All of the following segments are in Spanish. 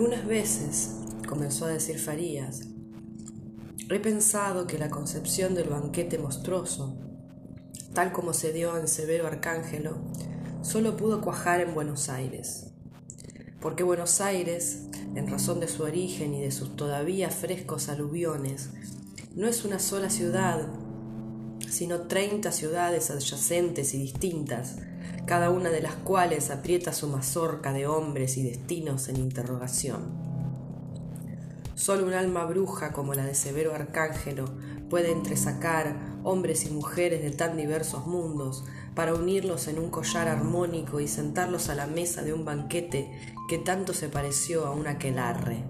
Algunas veces, comenzó a decir Farías, he pensado que la concepción del banquete monstruoso, tal como se dio en Severo Arcángelo, solo pudo cuajar en Buenos Aires. Porque Buenos Aires, en razón de su origen y de sus todavía frescos aluviones, no es una sola ciudad, sino treinta ciudades adyacentes y distintas, cada una de las cuales aprieta su mazorca de hombres y destinos en interrogación. Solo un alma bruja como la de Severo Arcángelo puede entresacar hombres y mujeres de tan diversos mundos para unirlos en un collar armónico y sentarlos a la mesa de un banquete que tanto se pareció a un aquelarre.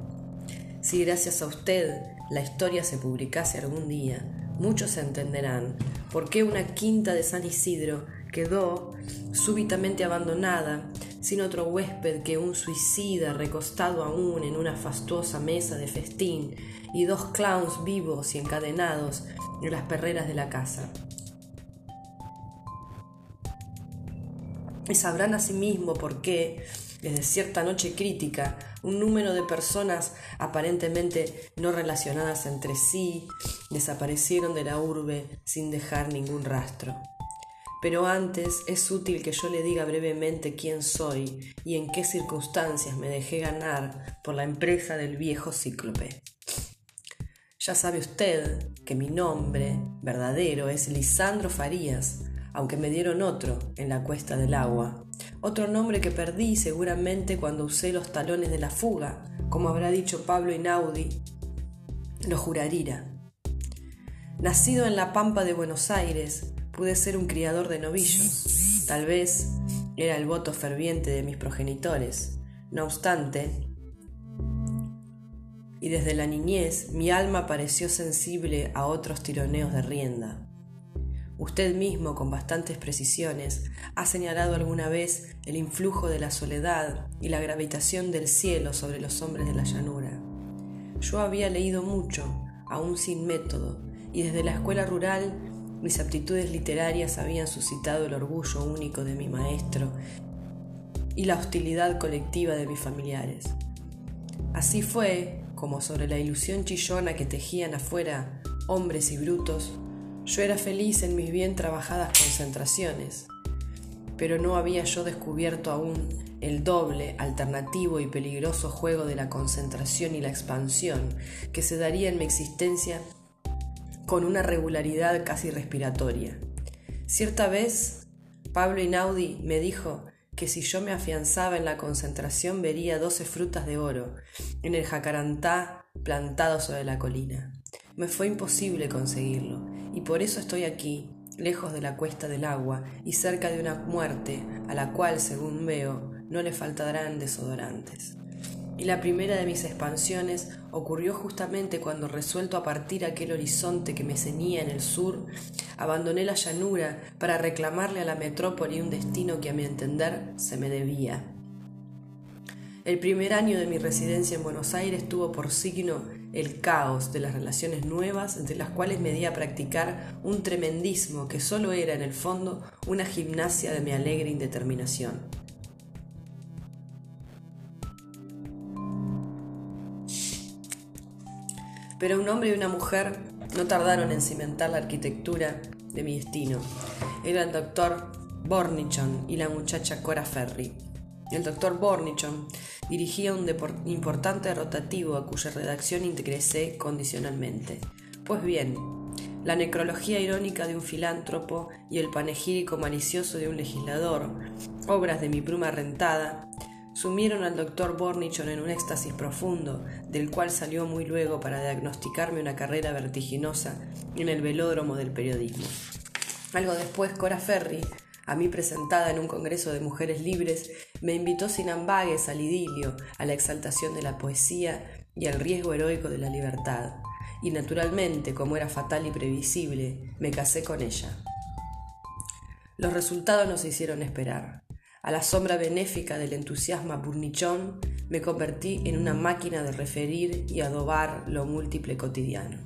Si gracias a usted la historia se publicase algún día, muchos entenderán por qué una quinta de San Isidro quedó súbitamente abandonada, sin otro huésped que un suicida recostado aún en una fastuosa mesa de festín y dos clowns vivos y encadenados en las perreras de la casa. Y sabrán asimismo por qué, desde cierta noche crítica, un número de personas aparentemente no relacionadas entre sí desaparecieron de la urbe sin dejar ningún rastro. Pero antes es útil que yo le diga brevemente quién soy y en qué circunstancias me dejé ganar por la empresa del viejo cíclope. Ya sabe usted que mi nombre verdadero es Lisandro Farías, aunque me dieron otro en la cuesta del agua. Otro nombre que perdí seguramente cuando usé los talones de la fuga, como habrá dicho Pablo Inaudi, lo juraría. Nacido en la pampa de Buenos Aires, pude ser un criador de novillos. Tal vez era el voto ferviente de mis progenitores. No obstante, y desde la niñez mi alma pareció sensible a otros tironeos de rienda. Usted mismo, con bastantes precisiones, ha señalado alguna vez el influjo de la soledad y la gravitación del cielo sobre los hombres de la llanura. Yo había leído mucho, aún sin método, y desde la escuela rural mis aptitudes literarias habían suscitado el orgullo único de mi maestro y la hostilidad colectiva de mis familiares. Así fue como sobre la ilusión chillona que tejían afuera hombres y brutos, yo era feliz en mis bien trabajadas concentraciones, pero no había yo descubierto aún el doble, alternativo y peligroso juego de la concentración y la expansión que se daría en mi existencia con una regularidad casi respiratoria. Cierta vez, Pablo Inaudi me dijo que si yo me afianzaba en la concentración vería doce frutas de oro en el jacarantá plantado sobre la colina. Me fue imposible conseguirlo, y por eso estoy aquí, lejos de la cuesta del agua y cerca de una muerte a la cual, según veo, no le faltarán desodorantes. Y la primera de mis expansiones ocurrió justamente cuando, resuelto a partir aquel horizonte que me ceñía en el sur, abandoné la llanura para reclamarle a la metrópoli un destino que a mi entender se me debía. El primer año de mi residencia en Buenos Aires tuvo por signo el caos de las relaciones nuevas entre las cuales me di a practicar un tremendismo que solo era en el fondo una gimnasia de mi alegre indeterminación. Pero un hombre y una mujer no tardaron en cimentar la arquitectura de mi destino. Era el doctor Bornichon y la muchacha Cora Ferry. El doctor Bornichon dirigía un importante rotativo a cuya redacción ingresé condicionalmente. Pues bien, la necrología irónica de un filántropo y el panegírico malicioso de un legislador, obras de mi pluma rentada, sumieron al doctor Bornichon en un éxtasis profundo, del cual salió muy luego para diagnosticarme una carrera vertiginosa en el velódromo del periodismo. Algo después, Cora Ferry a mí presentada en un congreso de mujeres libres, me invitó sin ambagues al idilio, a la exaltación de la poesía y al riesgo heroico de la libertad. Y naturalmente, como era fatal y previsible, me casé con ella. Los resultados no se hicieron esperar. A la sombra benéfica del entusiasmo burnichón, me convertí en una máquina de referir y adobar lo múltiple cotidiano.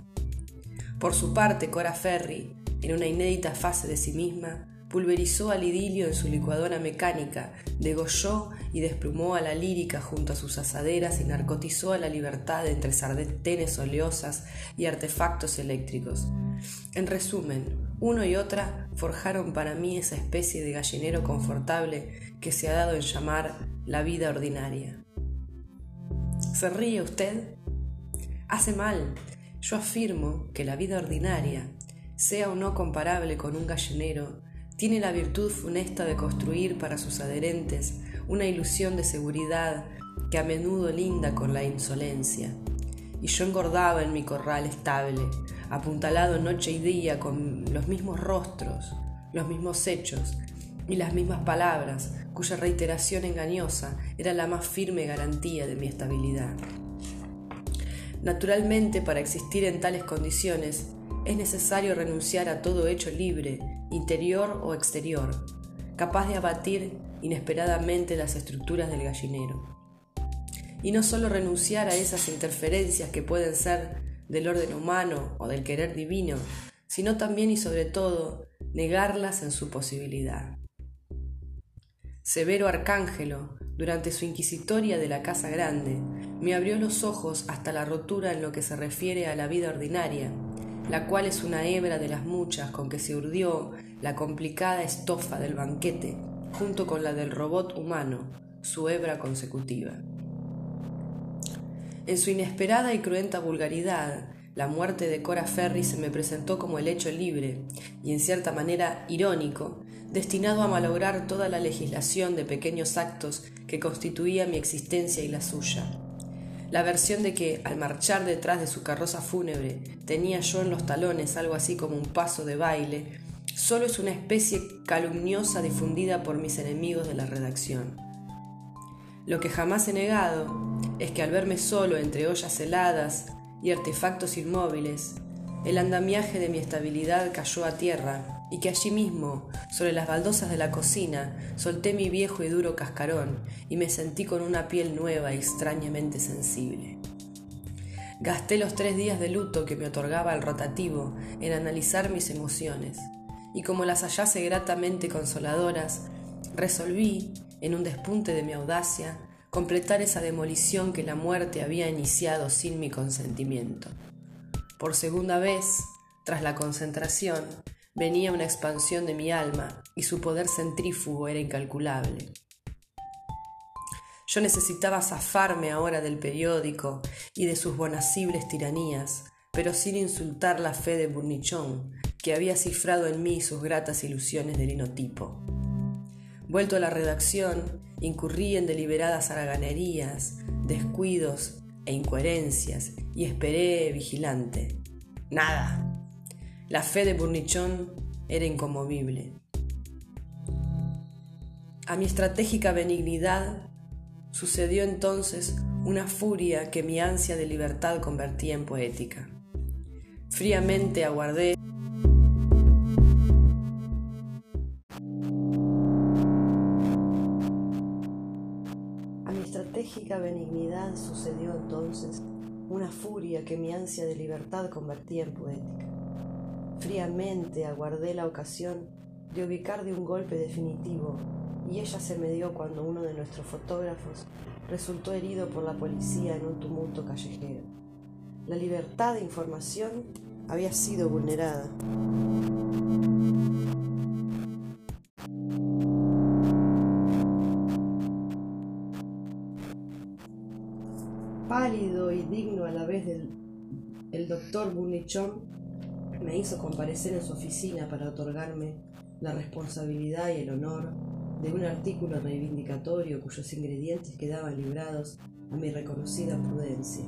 Por su parte, Cora Ferry, en una inédita fase de sí misma, pulverizó al idilio en su licuadora mecánica, degolló y desplumó a la lírica junto a sus asaderas y narcotizó a la libertad entre sardenes oleosas y artefactos eléctricos. En resumen, uno y otra forjaron para mí esa especie de gallinero confortable que se ha dado en llamar la vida ordinaria. ¿Se ríe usted? Hace mal. Yo afirmo que la vida ordinaria, sea o no comparable con un gallinero, tiene la virtud funesta de construir para sus adherentes una ilusión de seguridad que a menudo linda con la insolencia. Y yo engordaba en mi corral estable, apuntalado noche y día con los mismos rostros, los mismos hechos y las mismas palabras, cuya reiteración engañosa era la más firme garantía de mi estabilidad. Naturalmente, para existir en tales condiciones, es necesario renunciar a todo hecho libre, interior o exterior, capaz de abatir inesperadamente las estructuras del gallinero. Y no solo renunciar a esas interferencias que pueden ser del orden humano o del querer divino, sino también y sobre todo negarlas en su posibilidad. Severo Arcángelo, durante su inquisitoria de la Casa Grande, me abrió los ojos hasta la rotura en lo que se refiere a la vida ordinaria, la cual es una hebra de las muchas con que se urdió la complicada estofa del banquete, junto con la del robot humano, su hebra consecutiva. En su inesperada y cruenta vulgaridad, la muerte de Cora Ferry se me presentó como el hecho libre, y en cierta manera irónico, destinado a malograr toda la legislación de pequeños actos que constituía mi existencia y la suya. La versión de que, al marchar detrás de su carroza fúnebre, tenía yo en los talones algo así como un paso de baile, solo es una especie calumniosa difundida por mis enemigos de la redacción. Lo que jamás he negado es que al verme solo entre ollas heladas y artefactos inmóviles, el andamiaje de mi estabilidad cayó a tierra y que allí mismo, sobre las baldosas de la cocina, solté mi viejo y duro cascarón y me sentí con una piel nueva y extrañamente sensible. Gasté los tres días de luto que me otorgaba el rotativo en analizar mis emociones, y como las hallase gratamente consoladoras, resolví, en un despunte de mi audacia, completar esa demolición que la muerte había iniciado sin mi consentimiento. Por segunda vez, tras la concentración, venía una expansión de mi alma y su poder centrífugo era incalculable. Yo necesitaba zafarme ahora del periódico y de sus bonacibles tiranías, pero sin insultar la fe de Burnichón, que había cifrado en mí sus gratas ilusiones de linotipo. Vuelto a la redacción, incurrí en deliberadas haraganerías, descuidos e incoherencias y esperé vigilante. Nada. La fe de Burnichón era incomovible. A mi estratégica benignidad sucedió entonces una furia que mi ansia de libertad convertía en poética. Fríamente aguardé A mi estratégica benignidad sucedió entonces una furia que mi ansia de libertad convertía en poética. Fríamente aguardé la ocasión de ubicar de un golpe definitivo y ella se me dio cuando uno de nuestros fotógrafos resultó herido por la policía en un tumulto callejero. La libertad de información había sido vulnerada. Pálido y digno a la vez del el doctor Bunichón me hizo comparecer en su oficina para otorgarme la responsabilidad y el honor de un artículo reivindicatorio cuyos ingredientes quedaban librados a mi reconocida prudencia.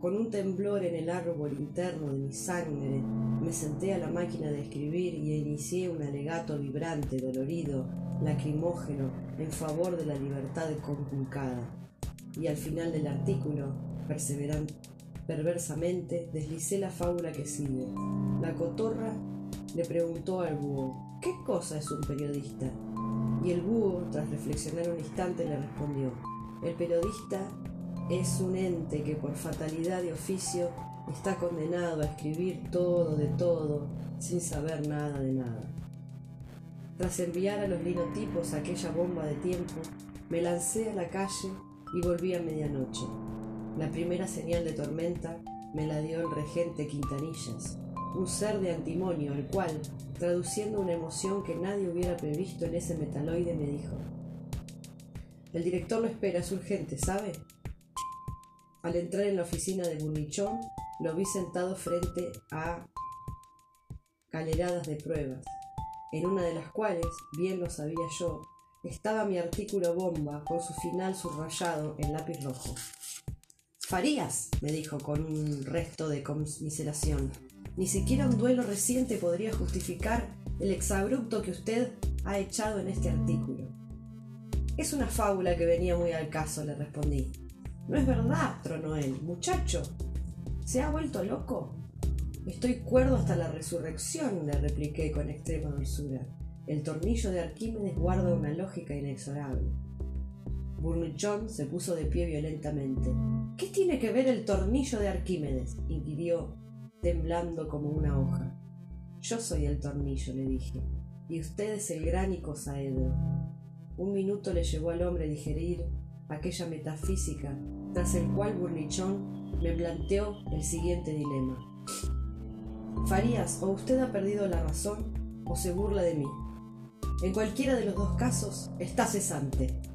Con un temblor en el árbol interno de mi sangre, me senté a la máquina de escribir y inicié un alegato vibrante, dolorido, lacrimógeno, en favor de la libertad conculcada. Y al final del artículo, perseverante, Perversamente deslicé la fábula que sigue. La cotorra le preguntó al búho, ¿qué cosa es un periodista? Y el búho, tras reflexionar un instante, le respondió, el periodista es un ente que por fatalidad de oficio está condenado a escribir todo de todo sin saber nada de nada. Tras enviar a los linotipos aquella bomba de tiempo, me lancé a la calle y volví a medianoche. La primera señal de tormenta me la dio el regente Quintanillas, un ser de antimonio, el cual, traduciendo una emoción que nadie hubiera previsto en ese metaloide, me dijo, El director lo espera, es urgente, ¿sabe? Al entrar en la oficina de Burnichón, lo vi sentado frente a caleradas de pruebas, en una de las cuales, bien lo sabía yo, estaba mi artículo bomba con su final subrayado en lápiz rojo. Farías, me dijo con un resto de conmiseración. Ni siquiera un duelo reciente podría justificar el exabrupto que usted ha echado en este artículo. Es una fábula que venía muy al caso, le respondí. No es verdad, tronó él. Muchacho, ¿se ha vuelto loco? Estoy cuerdo hasta la resurrección, le repliqué con extrema dulzura. El tornillo de Arquímedes guarda una lógica inexorable. Burnichón se puso de pie violentamente. ¿Qué tiene que ver el tornillo de Arquímedes? inquirió, temblando como una hoja. Yo soy el tornillo, le dije, y usted es el gran icosaedro. Un minuto le llevó al hombre digerir aquella metafísica, tras el cual Burnichón me planteó el siguiente dilema. Farías, o usted ha perdido la razón o se burla de mí. En cualquiera de los dos casos está cesante.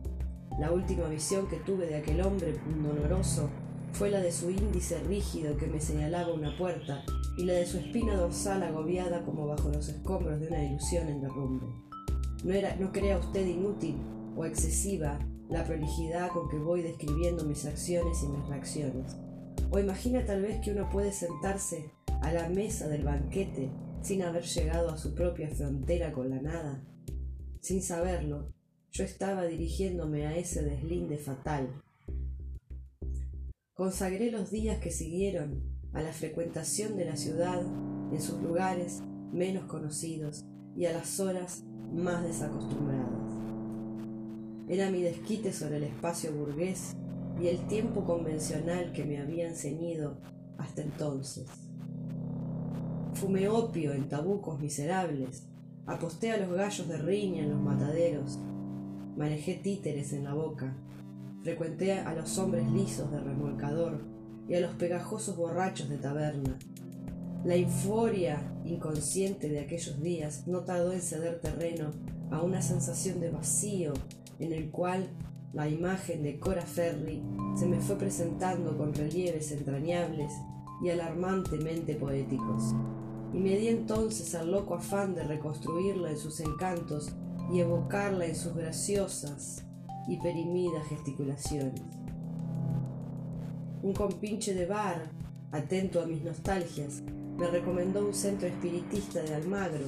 La última visión que tuve de aquel hombre doloroso fue la de su índice rígido que me señalaba una puerta y la de su espina dorsal agobiada como bajo los escombros de una ilusión en derrumbe. No, era, no crea usted inútil o excesiva la prolijidad con que voy describiendo mis acciones y mis reacciones. O imagina tal vez que uno puede sentarse a la mesa del banquete sin haber llegado a su propia frontera con la nada. Sin saberlo, yo estaba dirigiéndome a ese deslinde fatal. Consagré los días que siguieron a la frecuentación de la ciudad en sus lugares menos conocidos y a las horas más desacostumbradas. Era mi desquite sobre el espacio burgués y el tiempo convencional que me habían ceñido hasta entonces. Fumé opio en tabucos miserables, aposté a los gallos de riña en los mataderos, manejé títeres en la boca, frecuenté a los hombres lisos de remolcador y a los pegajosos borrachos de taberna. La euforia inconsciente de aquellos días no tardó en ceder terreno a una sensación de vacío en el cual la imagen de Cora Ferry se me fue presentando con relieves entrañables y alarmantemente poéticos. Y me di entonces al loco afán de reconstruirla en sus encantos y evocarla en sus graciosas y perimidas gesticulaciones. Un compinche de bar, atento a mis nostalgias, me recomendó un centro espiritista de Almagro,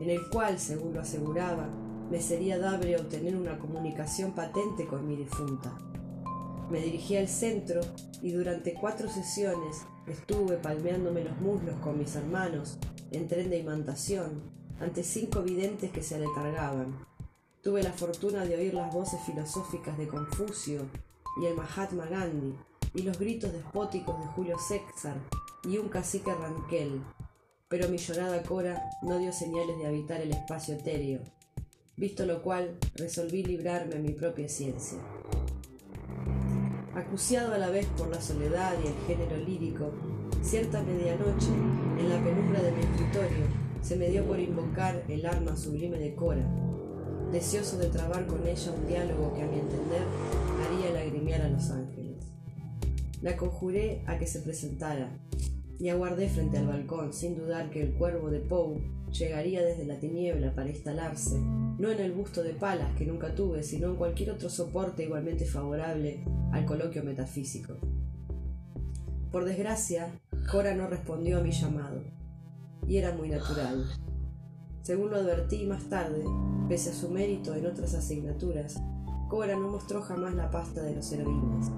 en el cual, según lo aseguraba, me sería dable obtener una comunicación patente con mi difunta. Me dirigí al centro y durante cuatro sesiones estuve palmeándome los muslos con mis hermanos en tren de imantación ante cinco videntes que se aletargaban. Tuve la fortuna de oír las voces filosóficas de Confucio y el Mahatma Gandhi y los gritos despóticos de Julio César y un cacique Ranquel, pero mi llorada cora no dio señales de habitar el espacio etéreo, visto lo cual resolví librarme mi propia ciencia. Acuciado a la vez por la soledad y el género lírico, cierta medianoche, en la penumbra de mi escritorio, se me dio por invocar el arma sublime de Cora, deseoso de trabar con ella un diálogo que a mi entender haría lagrimear a los ángeles. La conjuré a que se presentara, y aguardé frente al balcón, sin dudar que el cuervo de Poe llegaría desde la tiniebla para instalarse, no en el busto de palas que nunca tuve, sino en cualquier otro soporte igualmente favorable al coloquio metafísico. Por desgracia, Cora no respondió a mi llamado, y era muy natural. Según lo advertí más tarde, pese a su mérito en otras asignaturas, Cora no mostró jamás la pasta de los heroínas.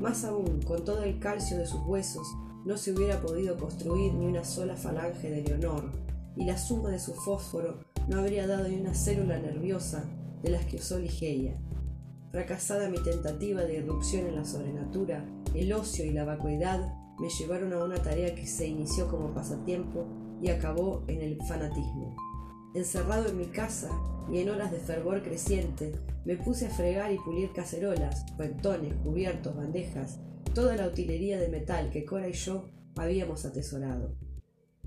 Más aún, con todo el calcio de sus huesos, no se hubiera podido construir ni una sola falange de Leonor, y la suma de su fósforo no habría dado ni una célula nerviosa de las que usó Ligeia. Fracasada mi tentativa de irrupción en la sobrenatura, el ocio y la vacuidad me llevaron a una tarea que se inició como pasatiempo y acabó en el fanatismo. encerrado en mi casa y en horas de fervor creciente, me puse a fregar y pulir cacerolas, cuentones, cubiertos, bandejas, toda la utilería de metal que Cora y yo habíamos atesorado.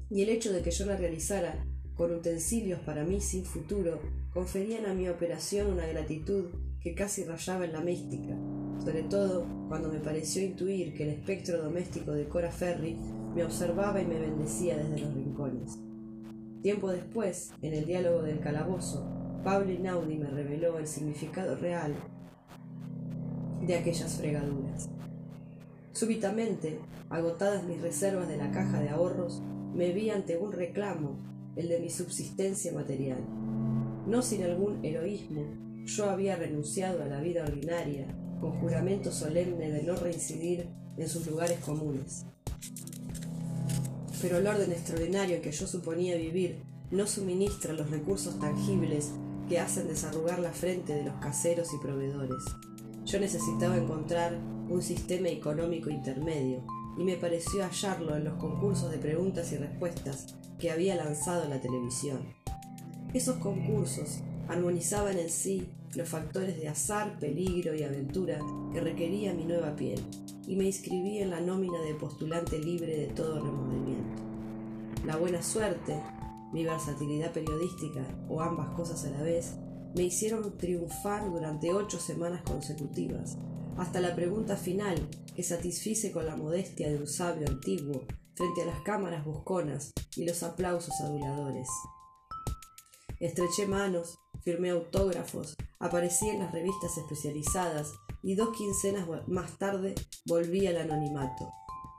Y el hecho de que yo la realizara con utensilios para mí sin futuro conferían a mi operación una gratitud que casi rayaba en la mística, sobre todo cuando me pareció intuir que el espectro doméstico de Cora Ferry me observaba y me bendecía desde los rincones. Tiempo después, en el diálogo del calabozo, Pablo Inaudi me reveló el significado real de aquellas fregaduras. Súbitamente, agotadas mis reservas de la caja de ahorros, me vi ante un reclamo, el de mi subsistencia material. No sin algún heroísmo, yo había renunciado a la vida ordinaria, con juramento solemne de no reincidir en sus lugares comunes. Pero el orden extraordinario en que yo suponía vivir no suministra los recursos tangibles que hacen desarrugar la frente de los caseros y proveedores. Yo necesitaba encontrar un sistema económico intermedio, y me pareció hallarlo en los concursos de preguntas y respuestas que había lanzado la televisión. Esos concursos armonizaban en sí los factores de azar, peligro y aventura que requería mi nueva piel, y me inscribí en la nómina de postulante libre de todo remordimiento. La buena suerte, mi versatilidad periodística o ambas cosas a la vez, me hicieron triunfar durante ocho semanas consecutivas, hasta la pregunta final que satisfice con la modestia de un sabio antiguo frente a las cámaras busconas y los aplausos aduladores. Estreché manos, firmé autógrafos, aparecí en las revistas especializadas y dos quincenas más tarde volví al anonimato.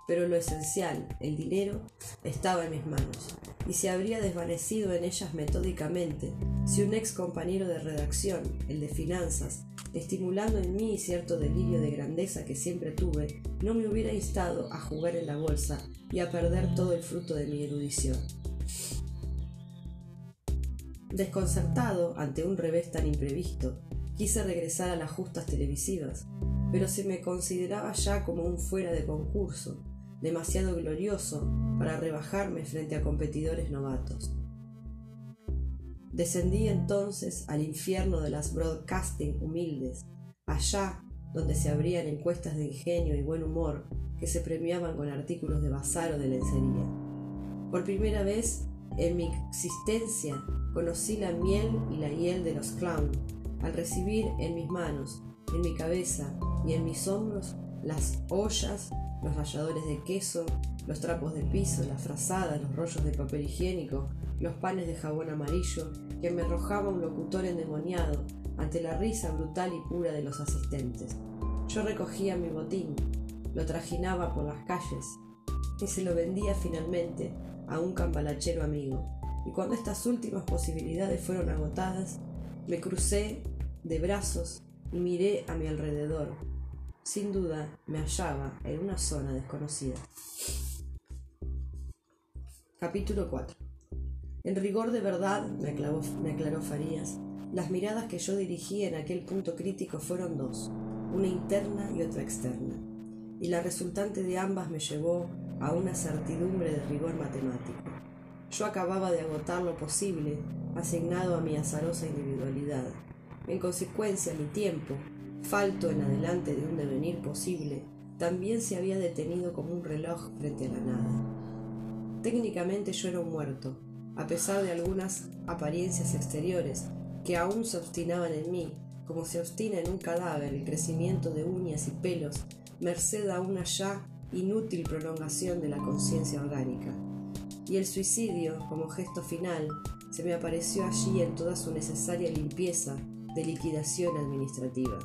Pero lo esencial, el dinero, estaba en mis manos y se habría desvanecido en ellas metódicamente si un ex compañero de redacción, el de finanzas, estimulando en mí cierto delirio de grandeza que siempre tuve, no me hubiera instado a jugar en la bolsa y a perder todo el fruto de mi erudición. Desconcertado ante un revés tan imprevisto, quise regresar a las justas televisivas, pero se me consideraba ya como un fuera de concurso, demasiado glorioso para rebajarme frente a competidores novatos. Descendí entonces al infierno de las broadcasting humildes, allá donde se abrían encuestas de ingenio y buen humor que se premiaban con artículos de bazar o de lencería. Por primera vez en mi existencia conocí la miel y la hiel de los clowns al recibir en mis manos, en mi cabeza y en mis hombros las ollas, los ralladores de queso, los trapos de piso, las frazadas, los rollos de papel higiénico, los panes de jabón amarillo que me arrojaba un locutor endemoniado ante la risa brutal y pura de los asistentes. Yo recogía mi botín, lo trajinaba por las calles y se lo vendía finalmente a un cambalachero amigo. Y cuando estas últimas posibilidades fueron agotadas, me crucé de brazos y miré a mi alrededor. Sin duda me hallaba en una zona desconocida. Capítulo 4 En rigor de verdad, me, me aclaró Farías, las miradas que yo dirigí en aquel punto crítico fueron dos, una interna y otra externa, y la resultante de ambas me llevó a una certidumbre de rigor matemático. Yo acababa de agotar lo posible asignado a mi azarosa individualidad. En consecuencia, mi tiempo, falto en adelante de un devenir posible, también se había detenido como un reloj frente a la nada. Técnicamente yo era un muerto, a pesar de algunas apariencias exteriores que aún se obstinaban en mí, como se obstina en un cadáver el crecimiento de uñas y pelos, merced a una ya inútil prolongación de la conciencia orgánica. Y el suicidio, como gesto final, se me apareció allí en toda su necesaria limpieza de liquidación administrativa.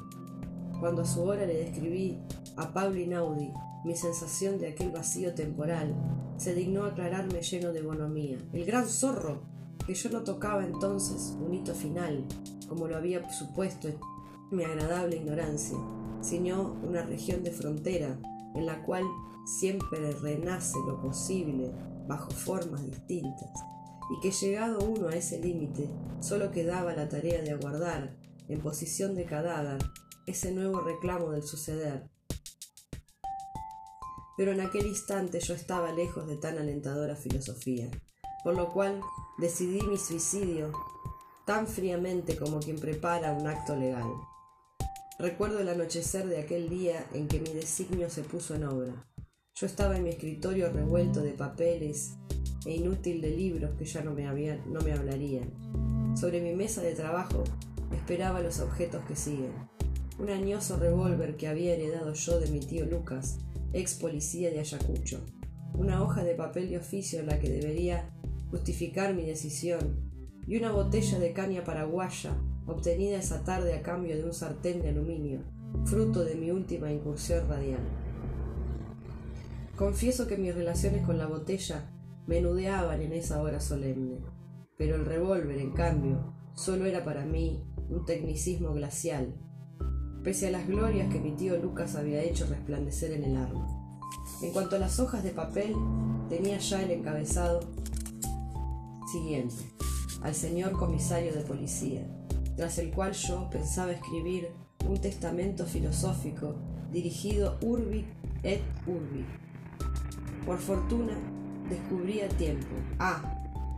Cuando a su hora le describí a Pablo Inaudi mi sensación de aquel vacío temporal, se dignó aclararme lleno de bonomía. El gran zorro, que yo no tocaba entonces un hito final, como lo había supuesto mi agradable ignorancia, sino una región de frontera en la cual siempre renace lo posible bajo formas distintas, y que llegado uno a ese límite, solo quedaba la tarea de aguardar, en posición de cadáver, ese nuevo reclamo del suceder. Pero en aquel instante yo estaba lejos de tan alentadora filosofía, por lo cual decidí mi suicidio tan fríamente como quien prepara un acto legal. Recuerdo el anochecer de aquel día en que mi designio se puso en obra. Yo estaba en mi escritorio revuelto de papeles e inútil de libros que ya no me, no me hablarían. Sobre mi mesa de trabajo esperaba los objetos que siguen. Un añoso revólver que había heredado yo de mi tío Lucas, ex policía de Ayacucho. Una hoja de papel de oficio en la que debería justificar mi decisión. Y una botella de caña paraguaya obtenida esa tarde a cambio de un sartén de aluminio, fruto de mi última incursión radial. Confieso que mis relaciones con la botella menudeaban en esa hora solemne, pero el revólver, en cambio, solo era para mí un tecnicismo glacial, pese a las glorias que mi tío Lucas había hecho resplandecer en el arma. En cuanto a las hojas de papel, tenía ya el encabezado siguiente, al señor comisario de policía, tras el cual yo pensaba escribir un testamento filosófico dirigido urbi et urbi. Por fortuna, descubrí a tiempo A.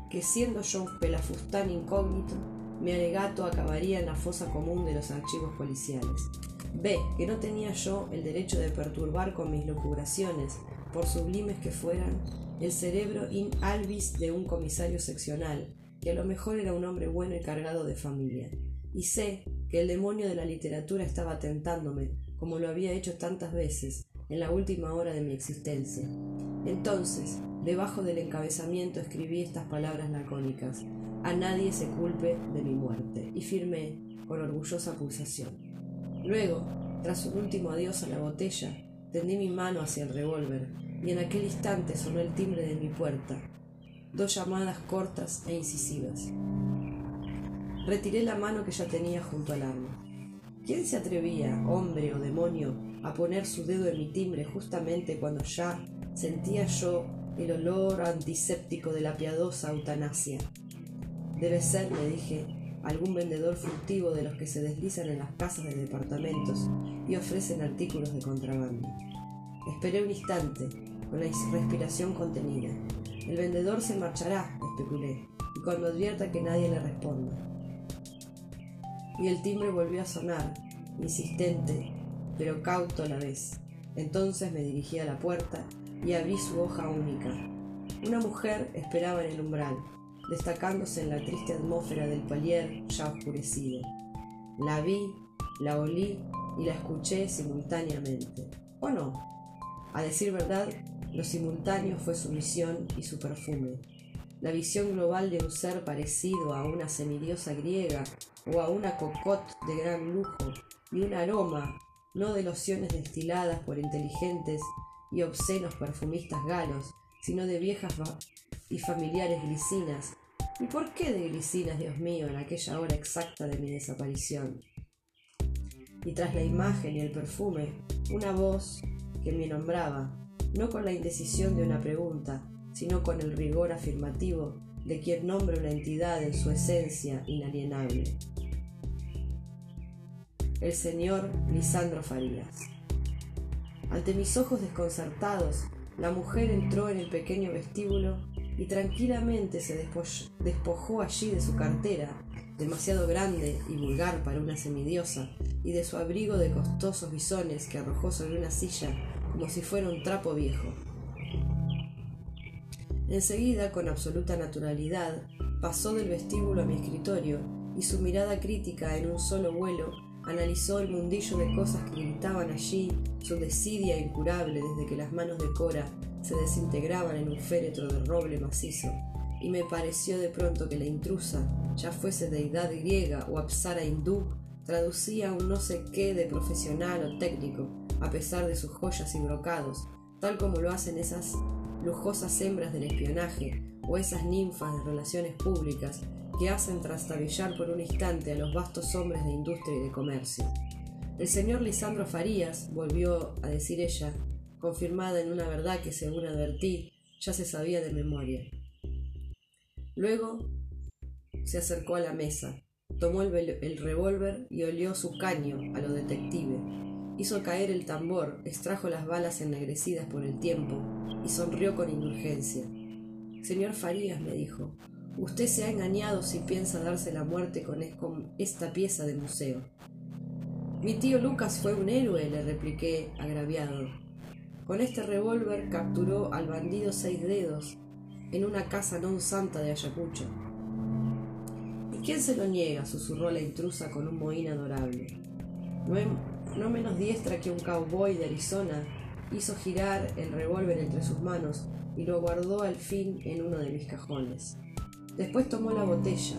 que siendo yo un pelafustán incógnito, mi alegato acabaría en la fosa común de los archivos policiales. B. que no tenía yo el derecho de perturbar con mis locubraciones, por sublimes que fueran, el cerebro in albis de un comisario seccional, que a lo mejor era un hombre bueno y cargado de familia. Y sé que el demonio de la literatura estaba tentándome, como lo había hecho tantas veces, en la última hora de mi existencia. Entonces, debajo del encabezamiento escribí estas palabras lacónicas. A nadie se culpe de mi muerte. Y firmé con orgullosa pulsación. Luego, tras un último adiós a la botella, tendí mi mano hacia el revólver y en aquel instante sonó el timbre de mi puerta. Dos llamadas cortas e incisivas. Retiré la mano que ya tenía junto al arma. ¿Quién se atrevía, hombre o demonio, a poner su dedo en mi timbre justamente cuando ya sentía yo el olor antiséptico de la piadosa eutanasia? Debe ser, me dije, algún vendedor furtivo de los que se deslizan en las casas de departamentos y ofrecen artículos de contrabando. Esperé un instante, con la respiración contenida. El vendedor se marchará, especulé, y cuando advierta que nadie le responda y el timbre volvió a sonar, insistente, pero cauto a la vez. Entonces me dirigí a la puerta y abrí su hoja única. Una mujer esperaba en el umbral, destacándose en la triste atmósfera del palier ya oscurecido. La vi, la olí y la escuché simultáneamente. ¿O no? A decir verdad, lo simultáneo fue su visión y su perfume. La visión global de un ser parecido a una semidiosa griega o a una cocotte de gran lujo y un aroma, no de lociones destiladas por inteligentes y obscenos perfumistas galos, sino de viejas y familiares glicinas. ¿Y por qué de glicinas, Dios mío, en aquella hora exacta de mi desaparición? Y tras la imagen y el perfume, una voz que me nombraba, no con la indecisión de una pregunta, sino con el rigor afirmativo de quien nombra una entidad en su esencia inalienable el señor Lisandro Farías. Ante mis ojos desconcertados, la mujer entró en el pequeño vestíbulo y tranquilamente se despojó allí de su cartera, demasiado grande y vulgar para una semidiosa, y de su abrigo de costosos bisones que arrojó sobre una silla como si fuera un trapo viejo. Enseguida, con absoluta naturalidad, pasó del vestíbulo a mi escritorio y su mirada crítica en un solo vuelo Analizó el mundillo de cosas que gritaban allí, su desidia incurable desde que las manos de Cora se desintegraban en un féretro de roble macizo, y me pareció de pronto que la intrusa, ya fuese deidad griega o apsara hindú, traducía un no sé qué de profesional o técnico, a pesar de sus joyas y brocados, tal como lo hacen esas lujosas hembras del espionaje o esas ninfas de relaciones públicas que hacen trastabillar por un instante a los vastos hombres de industria y de comercio. El señor Lisandro Farías, volvió a decir ella, confirmada en una verdad que según advertí ya se sabía de memoria. Luego se acercó a la mesa, tomó el, revólver y olió su caño a lo detective. Hizo caer el tambor, extrajo las balas ennegrecidas por el tiempo y sonrió con indulgencia. Señor Farías, me dijo, Usted se ha engañado si piensa darse la muerte con, esta pieza de museo. Mi tío Lucas fue un héroe, le repliqué, agraviado. Con este revólver capturó al bandido Seis Dedos en una casa non santa de Ayacucho. ¿Y quién se lo niega? susurró la intrusa con un mohín adorable. No, no menos diestra que un cowboy de Arizona, hizo girar el revólver entre sus manos y lo guardó al fin en uno de mis cajones. Después tomó la botella,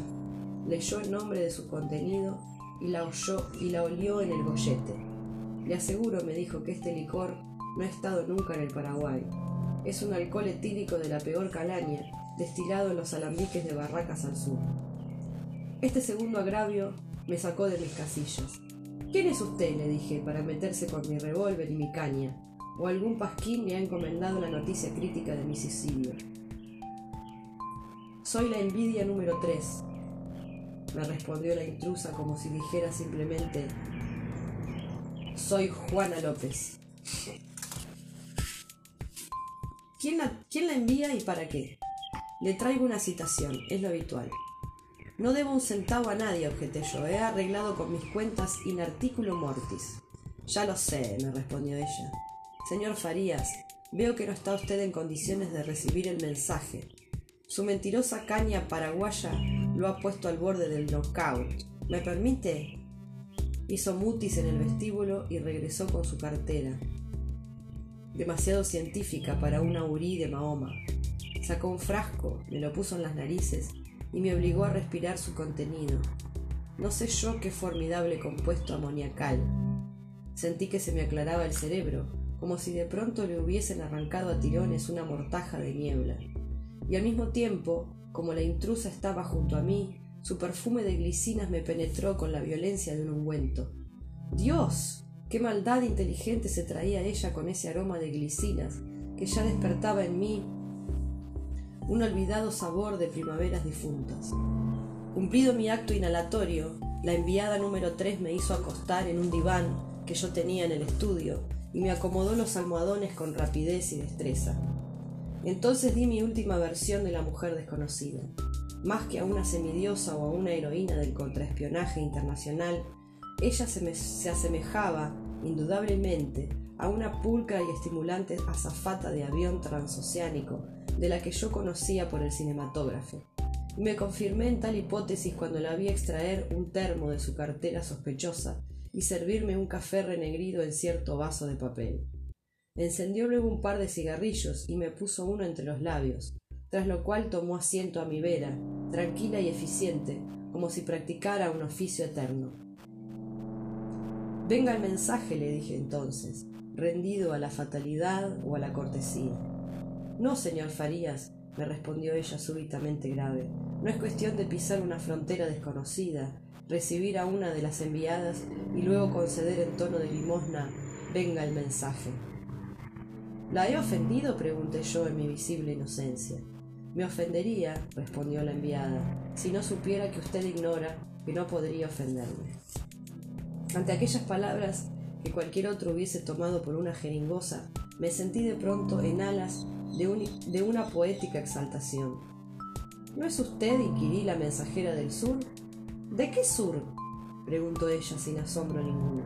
leyó el nombre de su contenido y la, y la olió en el gollete. Le aseguro, me dijo, que este licor no ha estado nunca en el Paraguay. Es un alcohol etílico de la peor calaña, destilado en los alambiques de Barracas al sur. Este segundo agravio me sacó de mis casillas. ¿Quién es usted? le dije, para meterse con mi revólver y mi caña, o algún pasquín me ha encomendado la noticia crítica de mi suicidio. Soy la envidia número 3, me respondió la intrusa como si dijera simplemente, soy Juana López. ¿Quién la, ¿Quién la envía y para qué? Le traigo una citación, es lo habitual. No debo un centavo a nadie, objeté yo. He arreglado con mis cuentas in articulo mortis. Ya lo sé, me respondió ella. Señor Farías, veo que no está usted en condiciones de recibir el mensaje. Su mentirosa caña paraguaya lo ha puesto al borde del knockout. ¿Me permite? Hizo mutis en el vestíbulo y regresó con su cartera. Demasiado científica para una urí de Mahoma. Sacó un frasco, me lo puso en las narices y me obligó a respirar su contenido. No sé yo qué formidable compuesto amoniacal. Sentí que se me aclaraba el cerebro, como si de pronto le hubiesen arrancado a tirones una mortaja de niebla y al mismo tiempo, como la intrusa estaba junto a mí, su perfume de glicinas me penetró con la violencia de un ungüento. ¡Dios! ¡Qué maldad inteligente se traía ella con ese aroma de glicinas que ya despertaba en mí un olvidado sabor de primaveras difuntas. Cumplido mi acto inhalatorio, la enviada número tres me hizo acostar en un diván que yo tenía en el estudio y me acomodó los almohadones con rapidez y destreza. Entonces di mi última versión de la mujer desconocida. Más que a una semidiosa o a una heroína del contraespionaje internacional, ella se, se asemejaba, indudablemente, a una pulca y estimulante azafata de avión transoceánico de la que yo conocía por el cinematógrafo. Y me confirmé en tal hipótesis cuando la vi extraer un termo de su cartera sospechosa y servirme un café renegrido en cierto vaso de papel. Encendió luego un par de cigarrillos y me puso uno entre los labios, tras lo cual tomó asiento a mi vera, tranquila y eficiente, como si practicara un oficio eterno. Venga el mensaje, le dije entonces, rendido a la fatalidad o a la cortesía. No, señor Farías, me respondió ella súbitamente grave. No es cuestión de pisar una frontera desconocida, recibir a una de las enviadas y luego conceder en tono de limosna venga el mensaje. ¿La he ofendido? pregunté yo en mi visible inocencia. Me ofendería, respondió la enviada, si no supiera que usted ignora que no podría ofenderme. Ante aquellas palabras que cualquier otro hubiese tomado por una jeringosa, me sentí de pronto en alas de, una poética exaltación. ¿No es usted, inquirí, la mensajera del sur? ¿De qué sur? preguntó ella sin asombro ninguno.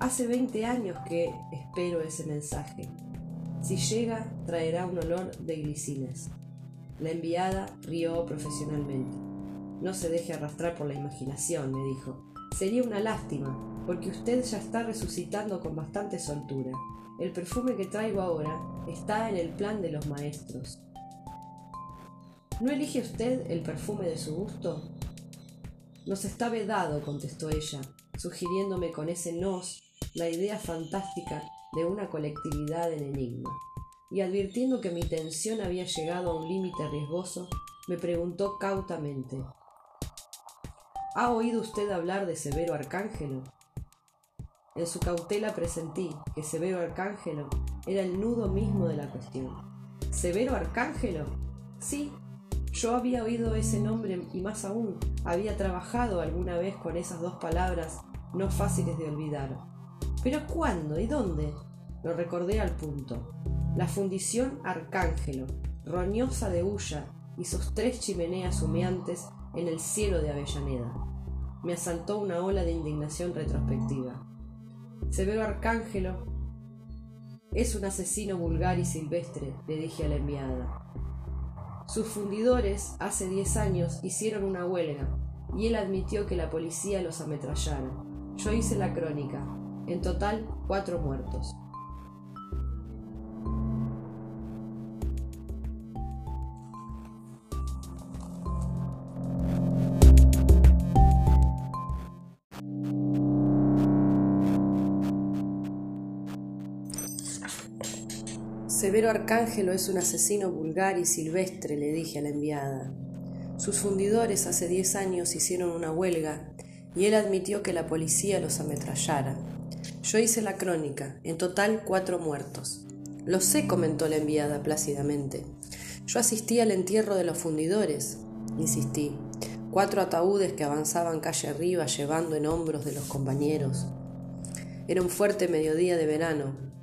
Hace veinte años que espero ese mensaje. Si llega, traerá un olor de glicines. La enviada rió profesionalmente. No se deje arrastrar por la imaginación, me dijo. Sería una lástima, porque usted ya está resucitando con bastante soltura. El perfume que traigo ahora está en el plan de los maestros. ¿No elige usted el perfume de su gusto? Nos está vedado, contestó ella, sugiriéndome con ese nos la idea fantástica de una colectividad en enigma, y advirtiendo que mi tensión había llegado a un límite riesgoso, me preguntó cautamente ¿Ha oído usted hablar de Severo Arcángelo? En su cautela presentí que Severo Arcángelo era el nudo mismo de la cuestión. ¿Severo Arcángelo? Sí, yo había oído ese nombre y más aún había trabajado alguna vez con esas dos palabras no fáciles de olvidar. ¿Pero cuándo y dónde? Lo recordé al punto. La fundición Arcángelo, roñosa de hulla, y sus tres chimeneas humeantes en el cielo de Avellaneda. Me asaltó una ola de indignación retrospectiva. Severo Arcángelo es un asesino vulgar y silvestre, le dije a la enviada. Sus fundidores hace diez años hicieron una huelga y él admitió que la policía los ametrallara. Yo hice la crónica. En total, cuatro muertos. Severo Arcángelo es un asesino vulgar y silvestre, le dije a la enviada. Sus fundidores hace diez años hicieron una huelga y él admitió que la policía los ametrallara. Yo hice la crónica, en total cuatro muertos. Lo sé, comentó la enviada plácidamente. Yo asistí al entierro de los fundidores, insistí. Cuatro ataúdes que avanzaban calle arriba llevando en hombros de los compañeros. Era un fuerte mediodía de verano.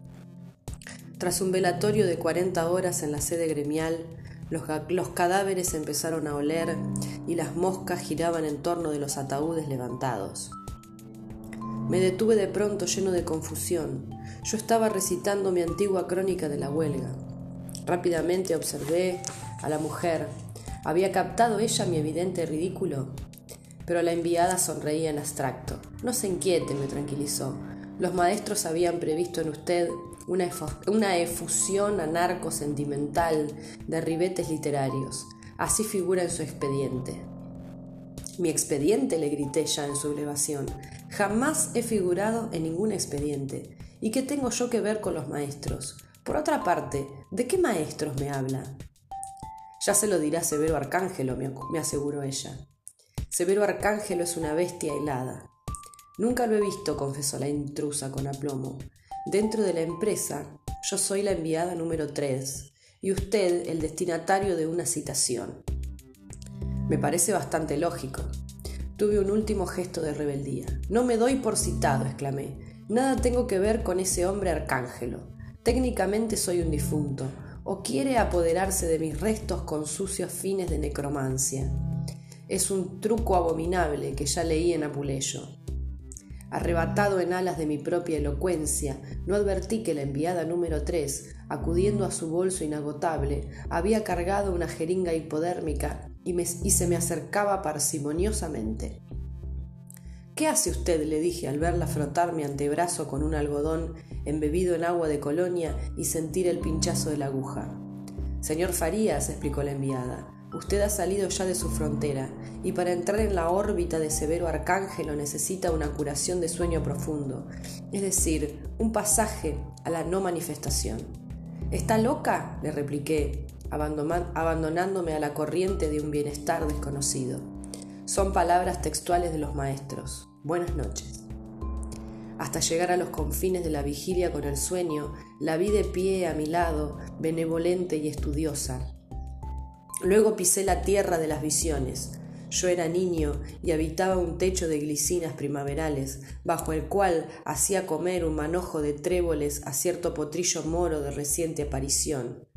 Tras un velatorio de cuarenta horas en la sede gremial, los, los, cadáveres empezaron a oler y las moscas giraban en torno de los ataúdes levantados. Me detuve de pronto lleno de confusión. Yo estaba recitando mi antigua crónica de la huelga. Rápidamente observé a la mujer. ¿Había captado ella mi evidente ridículo? Pero la enviada sonreía en abstracto. No se inquiete, me tranquilizó. Los maestros habían previsto en usted una, efusión anarco-sentimental de ribetes literarios. Así figura en su expediente. Mi expediente, le grité ya en su elevación. Jamás he figurado en ningún expediente. ¿Y qué tengo yo que ver con los maestros? Por otra parte, ¿de qué maestros me habla? Ya se lo dirá Severo Arcángelo, me aseguró ella. Severo Arcángelo es una bestia helada. Nunca lo he visto, confesó la intrusa con aplomo. Dentro de la empresa, yo soy la enviada número 3 y usted el destinatario de una citación. Me parece bastante lógico. Tuve un último gesto de rebeldía. No me doy por citado, exclamé. Nada tengo que ver con ese hombre arcángelo. Técnicamente soy un difunto, o quiere apoderarse de mis restos con sucios fines de necromancia. Es un truco abominable que ya leí en Apuleyo. Arrebatado en alas de mi propia elocuencia, no advertí que la enviada número 3, acudiendo a su bolso inagotable, había cargado una jeringa hipodérmica y, se me acercaba parsimoniosamente. ¿Qué hace usted? le dije al verla frotar mi antebrazo con un algodón embebido en agua de colonia y sentir el pinchazo de la aguja. Señor Farías, explicó la enviada, Usted ha salido ya de su frontera y para entrar en la órbita de severo arcángelo necesita una curación de sueño profundo, es decir, un pasaje a la no manifestación. ¿Está loca? le repliqué, abandonándome a la corriente de un bienestar desconocido. Son palabras textuales de los maestros. Buenas noches. Hasta llegar a los confines de la vigilia con el sueño, la vi de pie a mi lado, benevolente y estudiosa, Luego pisé la tierra de las visiones. Yo era niño y habitaba un techo de glicinas primaverales, bajo el cual hacía comer un manojo de tréboles a cierto potrillo moro de reciente aparición.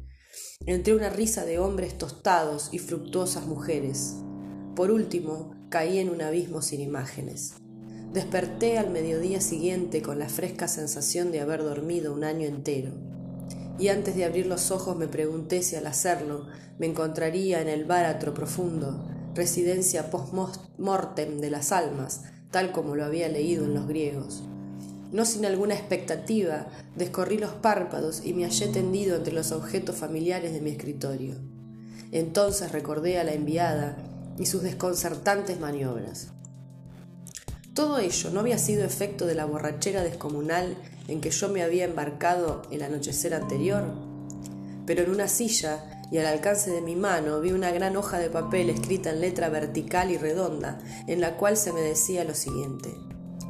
Entre una risa de hombres tostados y fructuosas mujeres. Por último, caí en un abismo sin imágenes. Desperté al mediodía siguiente con la fresca sensación de haber dormido un año entero y antes de abrir los ojos me pregunté si al hacerlo me encontraría en el báratro profundo, residencia post-mortem de las almas, tal como lo había leído en los griegos. No sin alguna expectativa, descorrí los párpados y me hallé tendido entre los objetos familiares de mi escritorio. Entonces recordé a la enviada y sus desconcertantes maniobras. Todo ello no había sido efecto de la borrachera descomunal en que yo me había embarcado el anochecer anterior, pero en una silla y al alcance de mi mano vi una gran hoja de papel escrita en letra vertical y redonda, en la cual se me decía lo siguiente.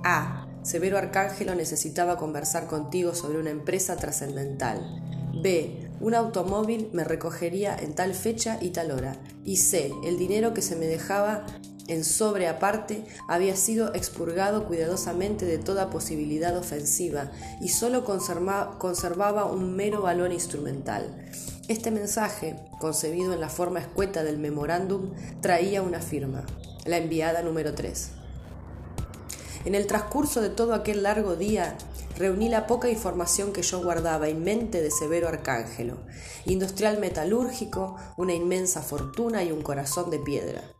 A. Severo Arcángelo necesitaba conversar contigo sobre una empresa trascendental. B. Un automóvil me recogería en tal fecha y tal hora. Y C. El dinero que se me dejaba en sobre aparte, había sido expurgado cuidadosamente de toda posibilidad ofensiva y sólo conservaba un mero valor instrumental. Este mensaje, concebido en la forma escueta del memorándum, traía una firma, la enviada número 3. En el transcurso de todo aquel largo día, reuní la poca información que yo guardaba en mente de Severo Arcángelo, industrial metalúrgico, una inmensa fortuna y un corazón de piedra.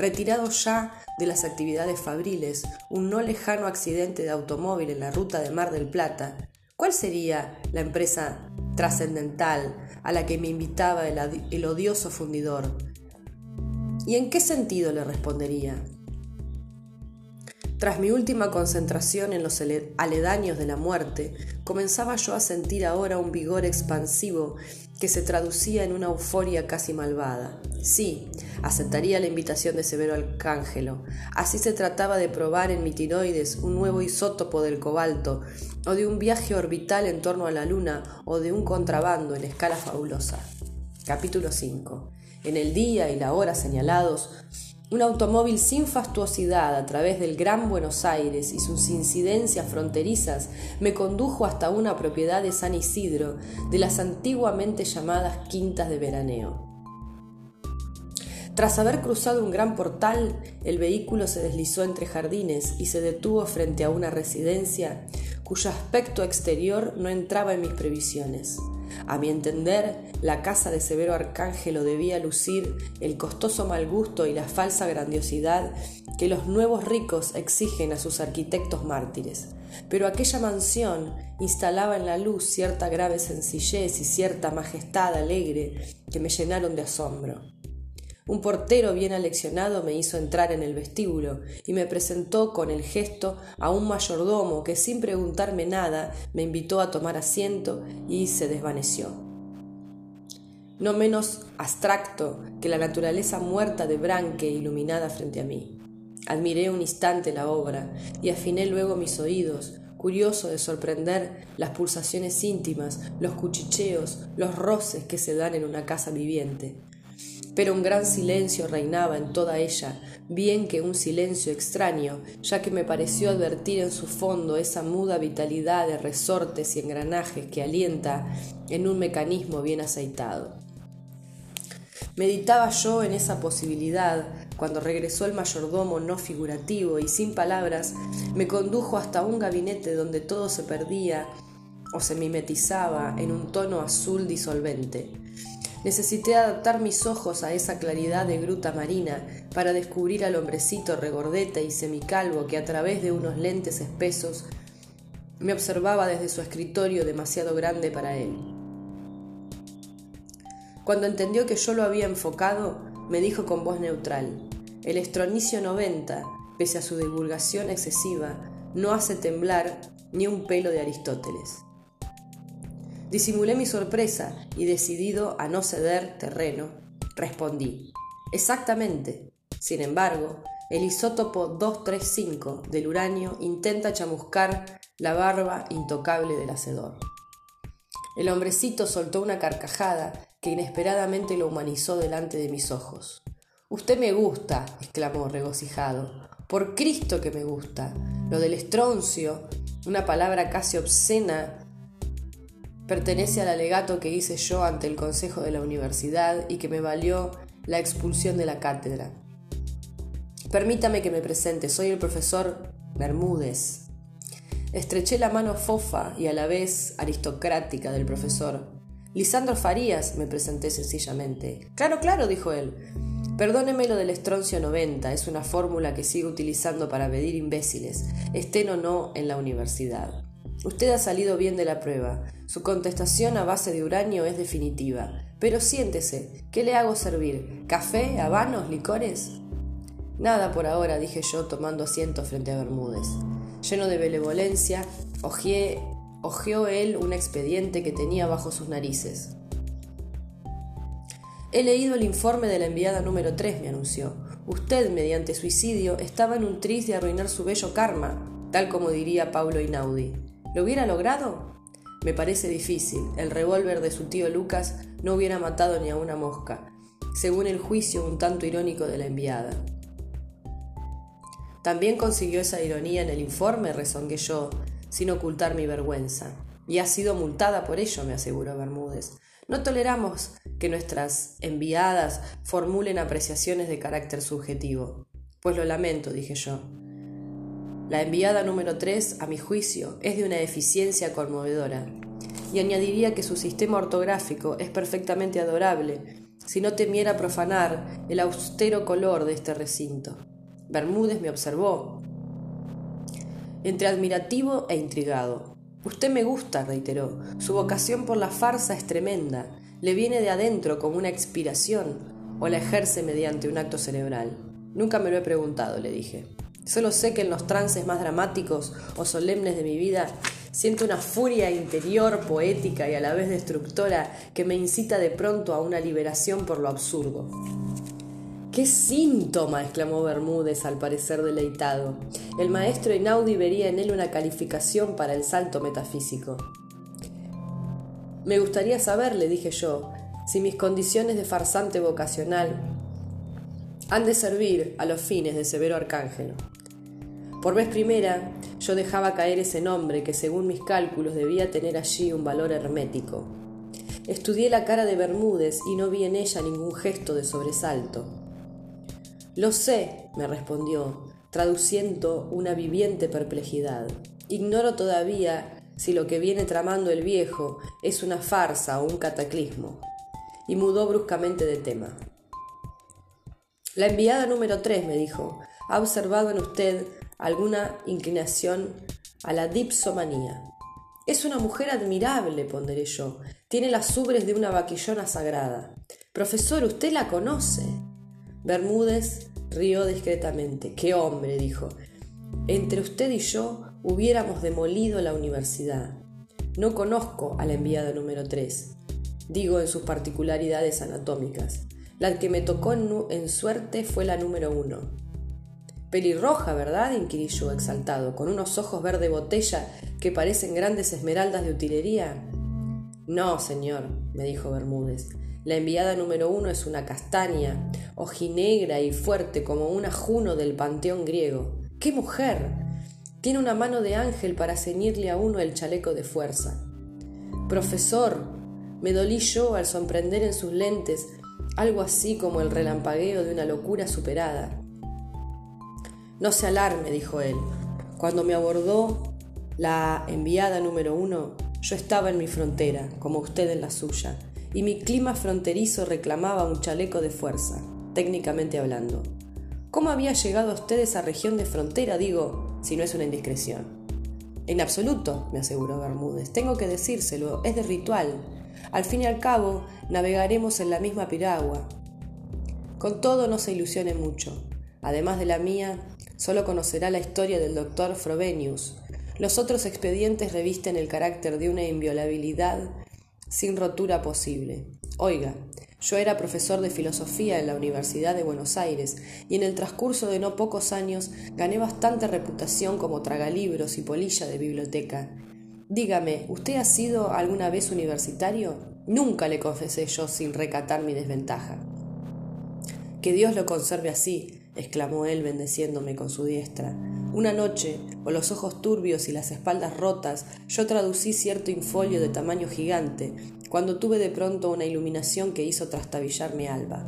Retirado ya de las actividades fabriles, un no lejano accidente de automóvil en la ruta de Mar del Plata, ¿cuál sería la empresa trascendental a la que me invitaba el, el odioso fundidor? ¿Y en qué sentido le respondería? Tras mi última concentración en los aledaños de la muerte, comenzaba yo a sentir ahora un vigor expansivo que se traducía en una euforia casi malvada. Sí, aceptaría la invitación de Severo Arcángelo. Así se trataba de probar en mi tiroides un nuevo isótopo del cobalto, o de un viaje orbital en torno a la Luna, o de un contrabando en escala fabulosa. Capítulo 5. En el día y la hora señalados, un automóvil sin fastuosidad a través del Gran Buenos Aires y sus incidencias fronterizas me condujo hasta una propiedad de San Isidro, de las antiguamente llamadas quintas de veraneo. Tras haber cruzado un gran portal, el vehículo se deslizó entre jardines y se detuvo frente a una residencia cuyo aspecto exterior no entraba en mis previsiones. A mi entender, la casa de Severo Arcángelo debía lucir el costoso mal gusto y la falsa grandiosidad que los nuevos ricos exigen a sus arquitectos mártires. Pero aquella mansión instalaba en la luz cierta grave sencillez y cierta majestad alegre que me llenaron de asombro. Un portero bien aleccionado me hizo entrar en el vestíbulo y me presentó con el gesto a un mayordomo que sin preguntarme nada me invitó a tomar asiento y se desvaneció. No menos abstracto que la naturaleza muerta de Branque iluminada frente a mí. Admiré un instante la obra y afiné luego mis oídos, curioso de sorprender las pulsaciones íntimas, los cuchicheos, los roces que se dan en una casa viviente pero un gran silencio reinaba en toda ella, bien que un silencio extraño, ya que me pareció advertir en su fondo esa muda vitalidad de resortes y engranajes que alienta en un mecanismo bien aceitado. Meditaba yo en esa posibilidad cuando regresó el mayordomo no figurativo y sin palabras me condujo hasta un gabinete donde todo se perdía o se mimetizaba en un tono azul disolvente. Necesité adaptar mis ojos a esa claridad de gruta marina para descubrir al hombrecito regordeta y semicalvo que a través de unos lentes espesos me observaba desde su escritorio demasiado grande para él. Cuando entendió que yo lo había enfocado, me dijo con voz neutral, el estronicio 90, pese a su divulgación excesiva, no hace temblar ni un pelo de Aristóteles. Disimulé mi sorpresa y decidido a no ceder terreno, respondí, exactamente. Sin embargo, el isótopo 235 del uranio intenta chamuscar la barba intocable del hacedor. El hombrecito soltó una carcajada que inesperadamente lo humanizó delante de mis ojos. Usted me gusta, exclamó regocijado. Por Cristo que me gusta. Lo del estroncio, una palabra casi obscena Pertenece al alegato que hice yo ante el Consejo de la Universidad y que me valió la expulsión de la cátedra. Permítame que me presente, soy el profesor Bermúdez. Estreché la mano fofa y a la vez aristocrática del profesor. Lisandro Farías, me presenté sencillamente. Claro, claro, dijo él. Perdóneme lo del estroncio 90, es una fórmula que sigo utilizando para medir imbéciles, estén o no en la universidad. Usted ha salido bien de la prueba. Su contestación a base de uranio es definitiva. Pero siéntese, ¿qué le hago servir? ¿Café, habanos, licores? Nada por ahora, dije yo tomando asiento frente a Bermúdez. Lleno de benevolencia, hojeó él un expediente que tenía bajo sus narices. He leído el informe de la enviada número 3, me anunció. Usted, mediante suicidio, estaba en un tris de arruinar su bello karma, tal como diría Paulo Inaudi. ¿Lo hubiera logrado? Me parece difícil. El revólver de su tío Lucas no hubiera matado ni a una mosca, según el juicio un tanto irónico de la enviada. También consiguió esa ironía en el informe, rezongué yo, sin ocultar mi vergüenza. Y ha sido multada por ello, me aseguró Bermúdez. No toleramos que nuestras enviadas formulen apreciaciones de carácter subjetivo. Pues lo lamento, dije yo. La enviada número 3, a mi juicio, es de una eficiencia conmovedora. Y añadiría que su sistema ortográfico es perfectamente adorable, si no temiera profanar el austero color de este recinto. Bermúdez me observó, entre admirativo e intrigado. Usted me gusta, reiteró. Su vocación por la farsa es tremenda. Le viene de adentro como una expiración o la ejerce mediante un acto cerebral. Nunca me lo he preguntado, le dije. Solo sé que en los trances más dramáticos o solemnes de mi vida siento una furia interior poética y a la vez destructora que me incita de pronto a una liberación por lo absurdo. ¡Qué síntoma! exclamó Bermúdez al parecer deleitado. El maestro Inaudi vería en él una calificación para el salto metafísico. Me gustaría saber, le dije yo, si mis condiciones de farsante vocacional han de servir a los fines de Severo Arcángelo. Por vez primera, yo dejaba caer ese nombre que según mis cálculos debía tener allí un valor hermético. Estudié la cara de Bermúdez y no vi en ella ningún gesto de sobresalto. Lo sé, me respondió, traduciendo una viviente perplejidad. Ignoro todavía si lo que viene tramando el viejo es una farsa o un cataclismo. Y mudó bruscamente de tema. La enviada número tres, me dijo, ha observado en usted alguna inclinación a la dipsomanía. Es una mujer admirable, ponderé yo. Tiene las ubres de una vaquillona sagrada. Profesor, usted la conoce. Bermúdez rió discretamente. ¡Qué hombre! dijo. Entre usted y yo hubiéramos demolido la universidad. No conozco a la enviada número 3, digo en sus particularidades anatómicas. La que me tocó en, suerte fue la número 1. Pelirroja, ¿verdad? inquirí yo exaltado, con unos ojos verde botella que parecen grandes esmeraldas de utilería. No, señor, me dijo Bermúdez. La enviada número uno es una castaña, ojinegra y fuerte como una Juno del panteón griego. ¡Qué mujer! Tiene una mano de ángel para ceñirle a uno el chaleco de fuerza. Profesor, me dolí yo al sorprender en sus lentes algo así como el relampagueo de una locura superada. No se alarme, dijo él. Cuando me abordó la enviada número uno, yo estaba en mi frontera, como usted en la suya y mi clima fronterizo reclamaba un chaleco de fuerza, técnicamente hablando. ¿Cómo había llegado usted a esa región de frontera, digo, si no es una indiscreción? En absoluto, me aseguró Bermúdez. Tengo que decírselo, es de ritual. Al fin y al cabo, navegaremos en la misma piragua. Con todo, no se ilusione mucho. Además de la mía, solo conocerá la historia del doctor Frobenius. Los otros expedientes revisten el carácter de una inviolabilidad sin rotura posible. Oiga, yo era profesor de filosofía en la Universidad de Buenos Aires y en el transcurso de no pocos años gané bastante reputación como tragalibros y polilla de biblioteca. Dígame, ¿usted ha sido alguna vez universitario? Nunca le confesé yo sin recatar mi desventaja. Que Dios lo conserve así, exclamó él bendeciéndome con su diestra. Una noche, con los ojos turbios y las espaldas rotas, yo traducí cierto infolio de tamaño gigante, cuando tuve de pronto una iluminación que hizo trastabillar mi alba.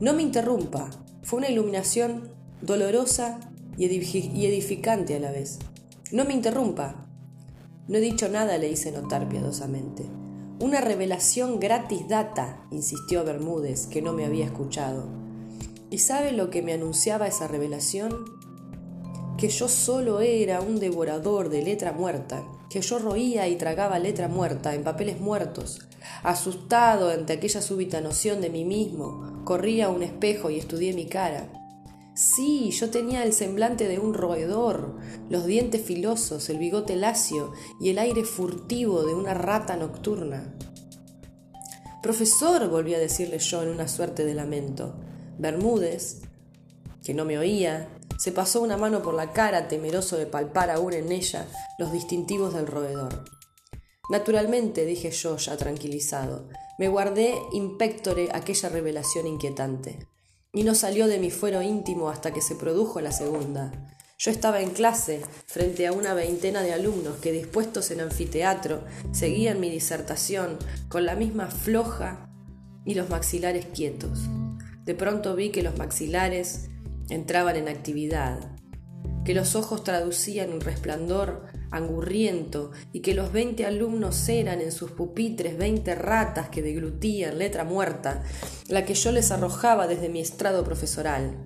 No me interrumpa, fue una iluminación dolorosa y, edificante a la vez. No me interrumpa. No he dicho nada, le hice notar piadosamente. Una revelación gratis data, insistió Bermúdez, que no me había escuchado. ¿Y sabe lo que me anunciaba esa revelación? que yo solo era un devorador de letra muerta, que yo roía y tragaba letra muerta en papeles muertos. Asustado ante aquella súbita noción de mí mismo, corrí a un espejo y estudié mi cara. Sí, yo tenía el semblante de un roedor, los dientes filosos, el bigote lacio y el aire furtivo de una rata nocturna. Profesor, volví a decirle yo en una suerte de lamento. Bermúdez, que no me oía, se pasó una mano por la cara, temeroso de palpar aún en ella los distintivos del roedor. Naturalmente, dije yo, ya tranquilizado, me guardé impectore aquella revelación inquietante. Y no salió de mi fuero íntimo hasta que se produjo la segunda. Yo estaba en clase frente a una veintena de alumnos que dispuestos en anfiteatro seguían mi disertación con la misma floja y los maxilares quietos. De pronto vi que los maxilares entraban en actividad, que los ojos traducían un resplandor angurriento y que los veinte alumnos eran en sus pupitres veinte ratas que deglutían letra muerta, la que yo les arrojaba desde mi estrado profesoral.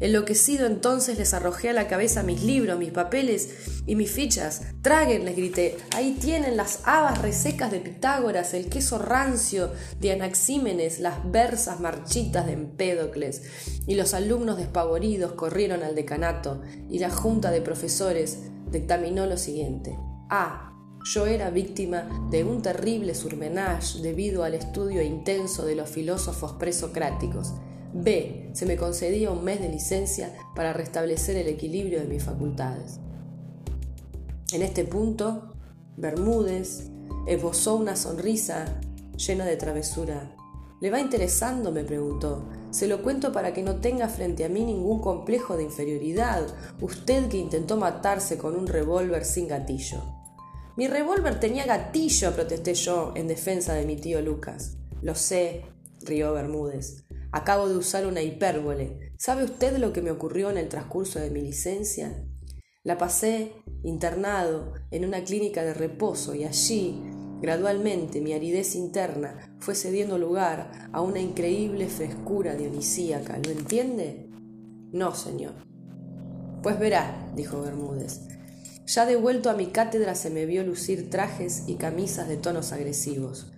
Enloquecido entonces les arrojé a la cabeza mis libros, mis papeles y mis fichas. Traguen, les grité. Ahí tienen las habas resecas de Pitágoras, el queso rancio de Anaxímenes, las versas marchitas de Empédocles. Y los alumnos despavoridos corrieron al decanato y la junta de profesores dictaminó lo siguiente. A. Yo era víctima de un terrible surmenage debido al estudio intenso de los filósofos presocráticos. B. Se me concedía un mes de licencia para restablecer el equilibrio de mis facultades. En este punto, Bermúdez esbozó una sonrisa llena de travesura. ¿Le va interesando? me preguntó. Se lo cuento para que no tenga frente a mí ningún complejo de inferioridad, usted que intentó matarse con un revólver sin gatillo. Mi revólver tenía gatillo, protesté yo en defensa de mi tío Lucas. Lo sé, rió Bermúdez. Acabo de usar una hipérbole. ¿Sabe usted lo que me ocurrió en el transcurso de mi licencia? La pasé internado en una clínica de reposo y allí, gradualmente, mi aridez interna fue cediendo lugar a una increíble frescura dionisíaca. ¿Lo entiende? No, señor. Pues verá, dijo Bermúdez. Ya de vuelto a mi cátedra se me vio lucir trajes y camisas de tonos agresivos.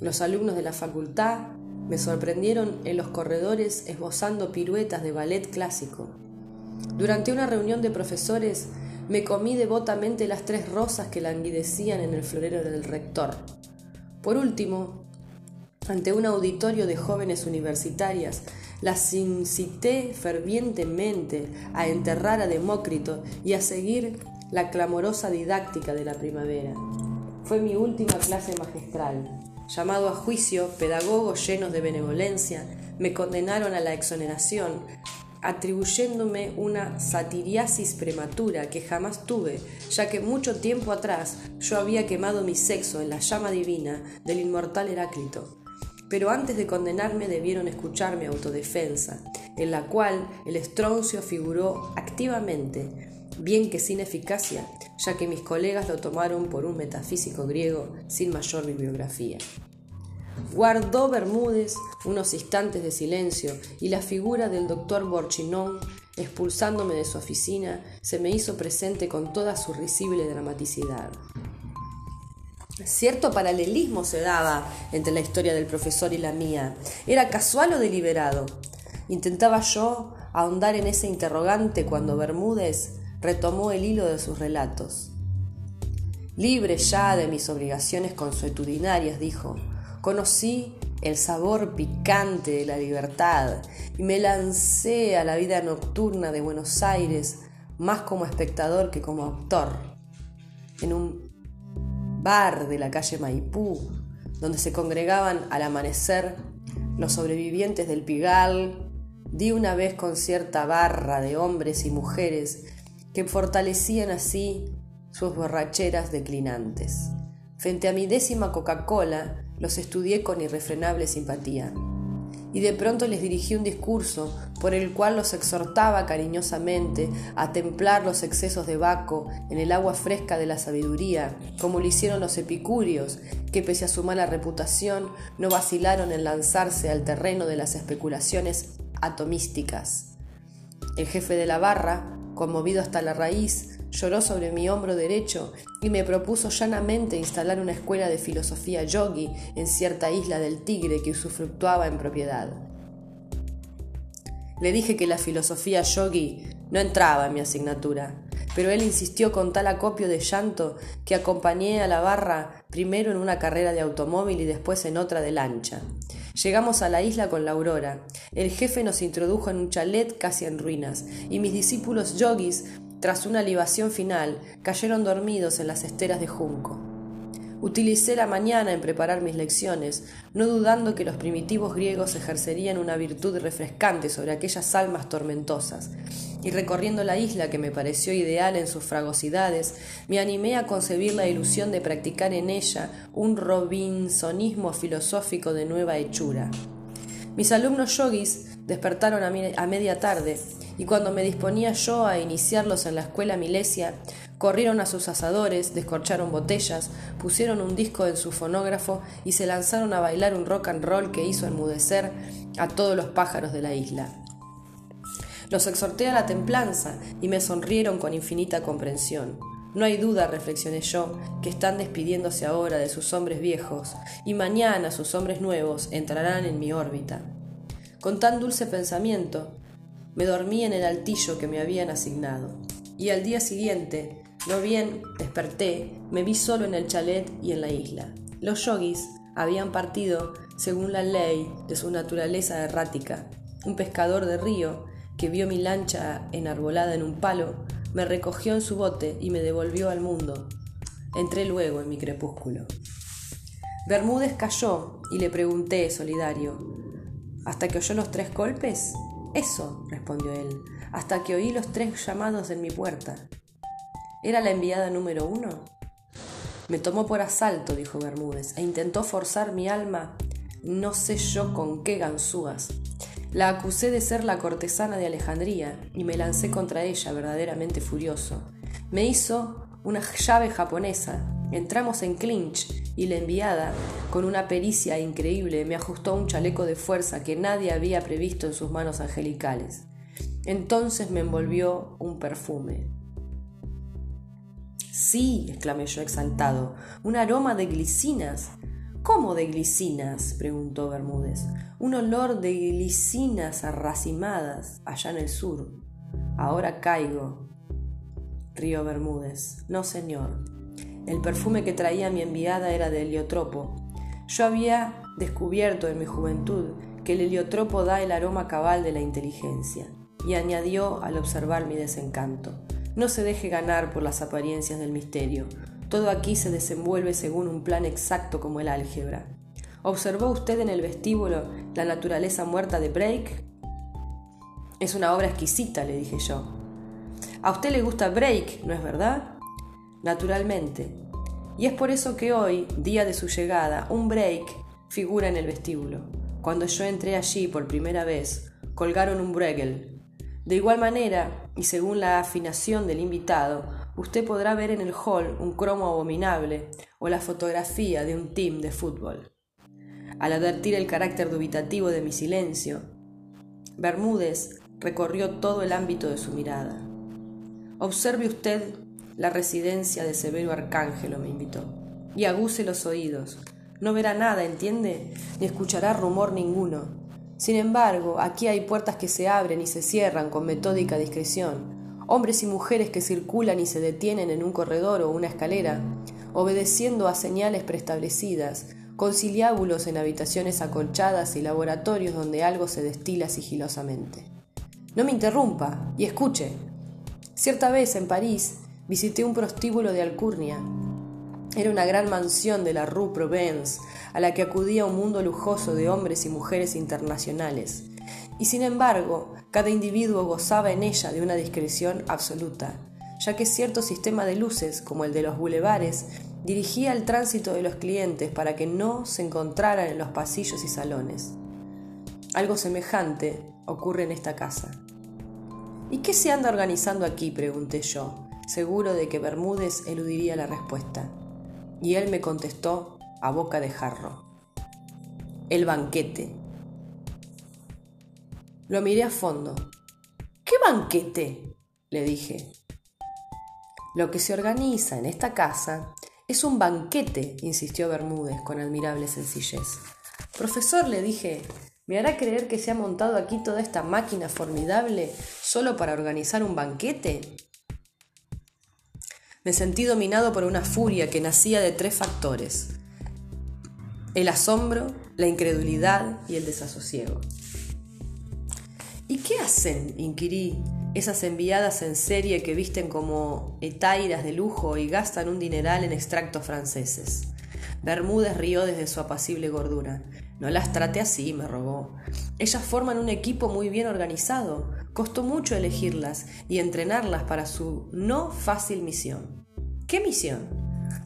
Los alumnos de la facultad me sorprendieron en los corredores esbozando piruetas de ballet clásico. Durante una reunión de profesores me comí devotamente las tres rosas que languidecían en el florero del rector. Por último, ante un auditorio de jóvenes universitarias, las incité fervientemente a enterrar a Demócrito y a seguir la clamorosa didáctica de la primavera. Fue mi última clase magistral llamado a juicio, pedagogos llenos de benevolencia me condenaron a la exoneración, atribuyéndome una satiriasis prematura que jamás tuve, ya que mucho tiempo atrás yo había quemado mi sexo en la llama divina del inmortal Heráclito. Pero antes de condenarme debieron escuchar mi autodefensa, en la cual el estroncio figuró activamente, bien que sin eficacia, ya que mis colegas lo tomaron por un metafísico griego sin mayor bibliografía. Guardó Bermúdez unos instantes de silencio y la figura del doctor Borchinón, expulsándome de su oficina, se me hizo presente con toda su risible dramaticidad. Cierto paralelismo se daba entre la historia del profesor y la mía. ¿Era casual o deliberado? Intentaba yo ahondar en ese interrogante cuando Bermúdez retomó el hilo de sus relatos. Libre ya de mis obligaciones consuetudinarias, dijo, conocí el sabor picante de la libertad y me lancé a la vida nocturna de Buenos Aires más como espectador que como autor. En un bar de la calle Maipú, donde se congregaban al amanecer los sobrevivientes del Pigal, di una vez con cierta barra de hombres y mujeres que fortalecían así sus borracheras declinantes. Frente a mi décima Coca-Cola, los estudié con irrefrenable simpatía. Y de pronto les dirigí un discurso por el cual los exhortaba cariñosamente a templar los excesos de Baco en el agua fresca de la sabiduría, como lo hicieron los epicúreos, que pese a su mala reputación no vacilaron en lanzarse al terreno de las especulaciones atomísticas. El jefe de la barra, conmovido hasta la raíz, lloró sobre mi hombro derecho y me propuso llanamente instalar una escuela de filosofía yogi en cierta isla del Tigre que usufructuaba en propiedad. Le dije que la filosofía yogi no entraba en mi asignatura, pero él insistió con tal acopio de llanto que acompañé a la barra primero en una carrera de automóvil y después en otra de lancha. Llegamos a la isla con la aurora. El jefe nos introdujo en un chalet casi en ruinas, y mis discípulos yogis tras una libación final, cayeron dormidos en las esteras de junco. Utilicé la mañana en preparar mis lecciones, no dudando que los primitivos griegos ejercerían una virtud refrescante sobre aquellas almas tormentosas, y recorriendo la isla que me pareció ideal en sus fragosidades, me animé a concebir la ilusión de practicar en ella un robinsonismo filosófico de nueva hechura. Mis alumnos yogis despertaron a, media tarde y cuando me disponía yo a iniciarlos en la escuela milesia, corrieron a sus asadores, descorcharon botellas, pusieron un disco en su fonógrafo y se lanzaron a bailar un rock and roll que hizo enmudecer a todos los pájaros de la isla. Los exhorté a la templanza y me sonrieron con infinita comprensión. No hay duda, reflexioné yo, que están despidiéndose ahora de sus hombres viejos y mañana sus hombres nuevos entrarán en mi órbita. Con tan dulce pensamiento, me dormí en el altillo que me habían asignado. Y al día siguiente, no bien desperté, me vi solo en el chalet y en la isla. Los yogis habían partido según la ley de su naturaleza errática. Un pescador de río que vio mi lancha enarbolada en un palo, me recogió en su bote y me devolvió al mundo. Entré luego en mi crepúsculo. Bermúdez cayó y le pregunté, solidario, ¿hasta que oyó los tres golpes? Eso, respondió él, hasta que oí los tres llamados en mi puerta. ¿Era la enviada número uno? Me tomó por asalto, dijo Bermúdez, e intentó forzar mi alma, no sé yo con qué ganzúas. La acusé de ser la cortesana de Alejandría y me lancé contra ella verdaderamente furioso. Me hizo una llave japonesa. Entramos en clinch y la enviada, con una pericia increíble, me ajustó un chaleco de fuerza que nadie había previsto en sus manos angelicales. Entonces me envolvió un perfume. Sí, exclamé yo exaltado, un aroma de glicinas. ¿Cómo de glicinas? preguntó Bermúdez. Un olor de glicinas arracimadas allá en el sur. Ahora caigo. Río Bermúdez. No, señor. El perfume que traía mi enviada era de heliotropo. Yo había descubierto en mi juventud que el heliotropo da el aroma cabal de la inteligencia, y añadió al observar mi desencanto. No se deje ganar por las apariencias del misterio. Todo aquí se desenvuelve según un plan exacto como el álgebra. ¿Observó usted en el vestíbulo la naturaleza muerta de Break? Es una obra exquisita, le dije yo. A usted le gusta Break, ¿no es verdad? Naturalmente. Y es por eso que hoy, día de su llegada, un break figura en el vestíbulo. Cuando yo entré allí por primera vez, colgaron un Bregel. De igual manera, y según la afinación del invitado, usted podrá ver en el hall un cromo abominable o la fotografía de un team de fútbol. Al advertir el carácter dubitativo de mi silencio, Bermúdez recorrió todo el ámbito de su mirada. Observe usted la residencia de Severo Arcángelo, me invitó. Y aguse los oídos. No verá nada, ¿entiende? Ni escuchará rumor ninguno. Sin embargo, aquí hay puertas que se abren y se cierran con metódica discreción hombres y mujeres que circulan y se detienen en un corredor o una escalera, obedeciendo a señales preestablecidas, conciliábulos en habitaciones acolchadas y laboratorios donde algo se destila sigilosamente. No me interrumpa y escuche. Cierta vez en París visité un prostíbulo de Alcurnia. Era una gran mansión de la Rue Provence, a la que acudía un mundo lujoso de hombres y mujeres internacionales. Y sin embargo, cada individuo gozaba en ella de una discreción absoluta, ya que cierto sistema de luces, como el de los bulevares, dirigía el tránsito de los clientes para que no se encontraran en los pasillos y salones. Algo semejante ocurre en esta casa. ¿Y qué se anda organizando aquí? pregunté yo seguro de que Bermúdez eludiría la respuesta. Y él me contestó a boca de jarro. El banquete. Lo miré a fondo. ¿Qué banquete? le dije. Lo que se organiza en esta casa es un banquete, insistió Bermúdez con admirable sencillez. Profesor, le dije, ¿me hará creer que se ha montado aquí toda esta máquina formidable solo para organizar un banquete? Me sentí dominado por una furia que nacía de tres factores. El asombro, la incredulidad y el desasosiego. ¿Y qué hacen? inquirí. Esas enviadas en serie que visten como etairas de lujo y gastan un dineral en extractos franceses. Bermúdez rió desde su apacible gordura. No las trate así, me rogó. Ellas forman un equipo muy bien organizado, Costó mucho elegirlas y entrenarlas para su no fácil misión. ¿Qué misión?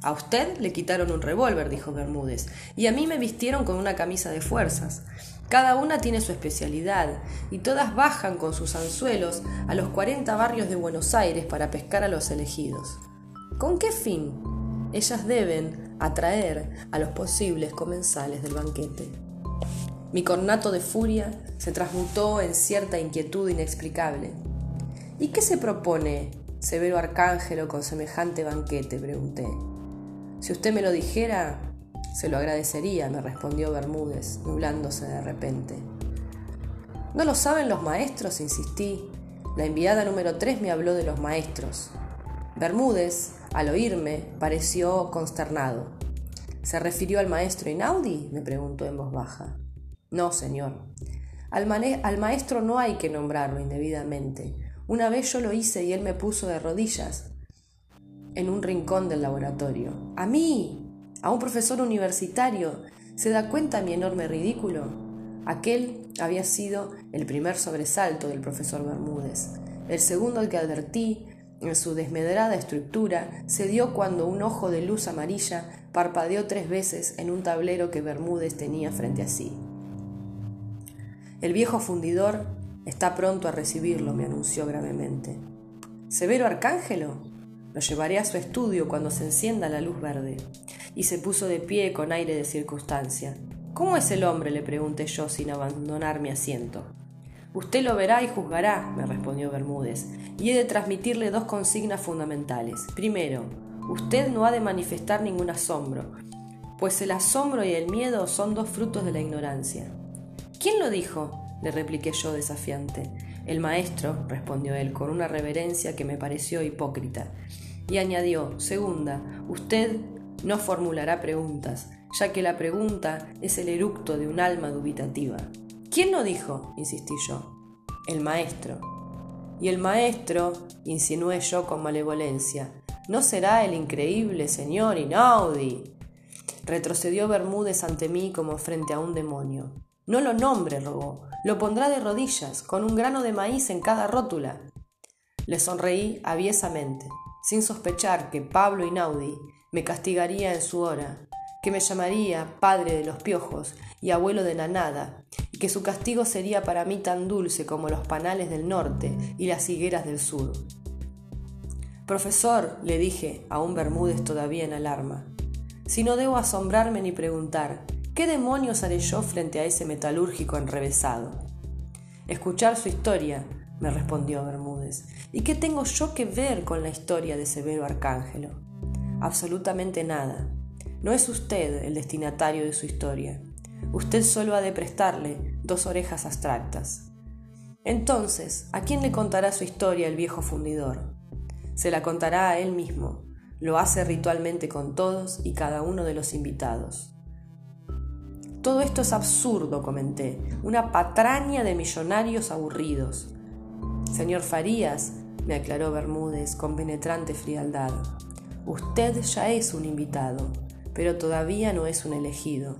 A usted le quitaron un revólver, dijo Bermúdez, y a mí me vistieron con una camisa de fuerzas. Cada una tiene su especialidad, y todas bajan con sus anzuelos a los cuarenta barrios de Buenos Aires para pescar a los elegidos. ¿Con qué fin? Ellas deben atraer a los posibles comensales del banquete. Mi cornato de furia se transmutó en cierta inquietud inexplicable. ¿Y qué se propone severo arcángelo con semejante banquete? pregunté. Si usted me lo dijera, se lo agradecería, me respondió Bermúdez, nublándose de repente. ¿No lo saben los maestros? insistí. La enviada número tres me habló de los maestros. Bermúdez, al oírme, pareció consternado. ¿Se refirió al maestro Inaudi? me preguntó en voz baja. No, señor. Al, maestro no hay que nombrarlo indebidamente. Una vez yo lo hice y él me puso de rodillas en un rincón del laboratorio. A mí, a un profesor universitario, ¿se da cuenta mi enorme ridículo? Aquel había sido el primer sobresalto del profesor Bermúdez. El segundo al que advertí, en su desmedrada estructura, se dio cuando un ojo de luz amarilla parpadeó tres veces en un tablero que Bermúdez tenía frente a sí. El viejo fundidor está pronto a recibirlo, me anunció gravemente. ¿Severo Arcángelo? Lo llevaré a su estudio cuando se encienda la luz verde. Y se puso de pie con aire de circunstancia. ¿Cómo es el hombre? le pregunté yo sin abandonar mi asiento. Usted lo verá y juzgará, me respondió Bermúdez, y he de transmitirle dos consignas fundamentales. Primero, usted no ha de manifestar ningún asombro, pues el asombro y el miedo son dos frutos de la ignorancia. ¿Quién lo dijo? le repliqué yo desafiante. El maestro, respondió él con una reverencia que me pareció hipócrita, y añadió, segunda, usted no formulará preguntas, ya que la pregunta es el eructo de un alma dubitativa. ¿Quién lo dijo? insistí yo. El maestro. Y el maestro, insinué yo con malevolencia, ¿no será el increíble señor Inaudi? Retrocedió Bermúdez ante mí como frente a un demonio. No lo nombre, rogó. Lo pondrá de rodillas, con un grano de maíz en cada rótula. Le sonreí aviesamente, sin sospechar que Pablo Inaudi me castigaría en su hora, que me llamaría padre de los piojos y abuelo de la nada, y que su castigo sería para mí tan dulce como los panales del norte y las higueras del sur. Profesor, le dije a un Bermúdez todavía en alarma, si no debo asombrarme ni preguntar, ¿Qué demonios haré yo frente a ese metalúrgico enrevesado? Escuchar su historia, me respondió Bermúdez. ¿Y qué tengo yo que ver con la historia de Severo Arcángelo? Absolutamente nada. No es usted el destinatario de su historia. Usted solo ha de prestarle dos orejas abstractas. Entonces, ¿a quién le contará su historia el viejo fundidor? Se la contará a él mismo. Lo hace ritualmente con todos y cada uno de los invitados. Todo esto es absurdo, comenté, una patraña de millonarios aburridos. Señor Farías, me aclaró Bermúdez con penetrante frialdad, usted ya es un invitado, pero todavía no es un elegido.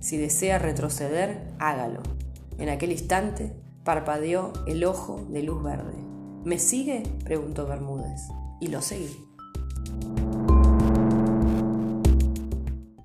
Si desea retroceder, hágalo. En aquel instante parpadeó el ojo de luz verde. ¿Me sigue? preguntó Bermúdez. Y lo seguí.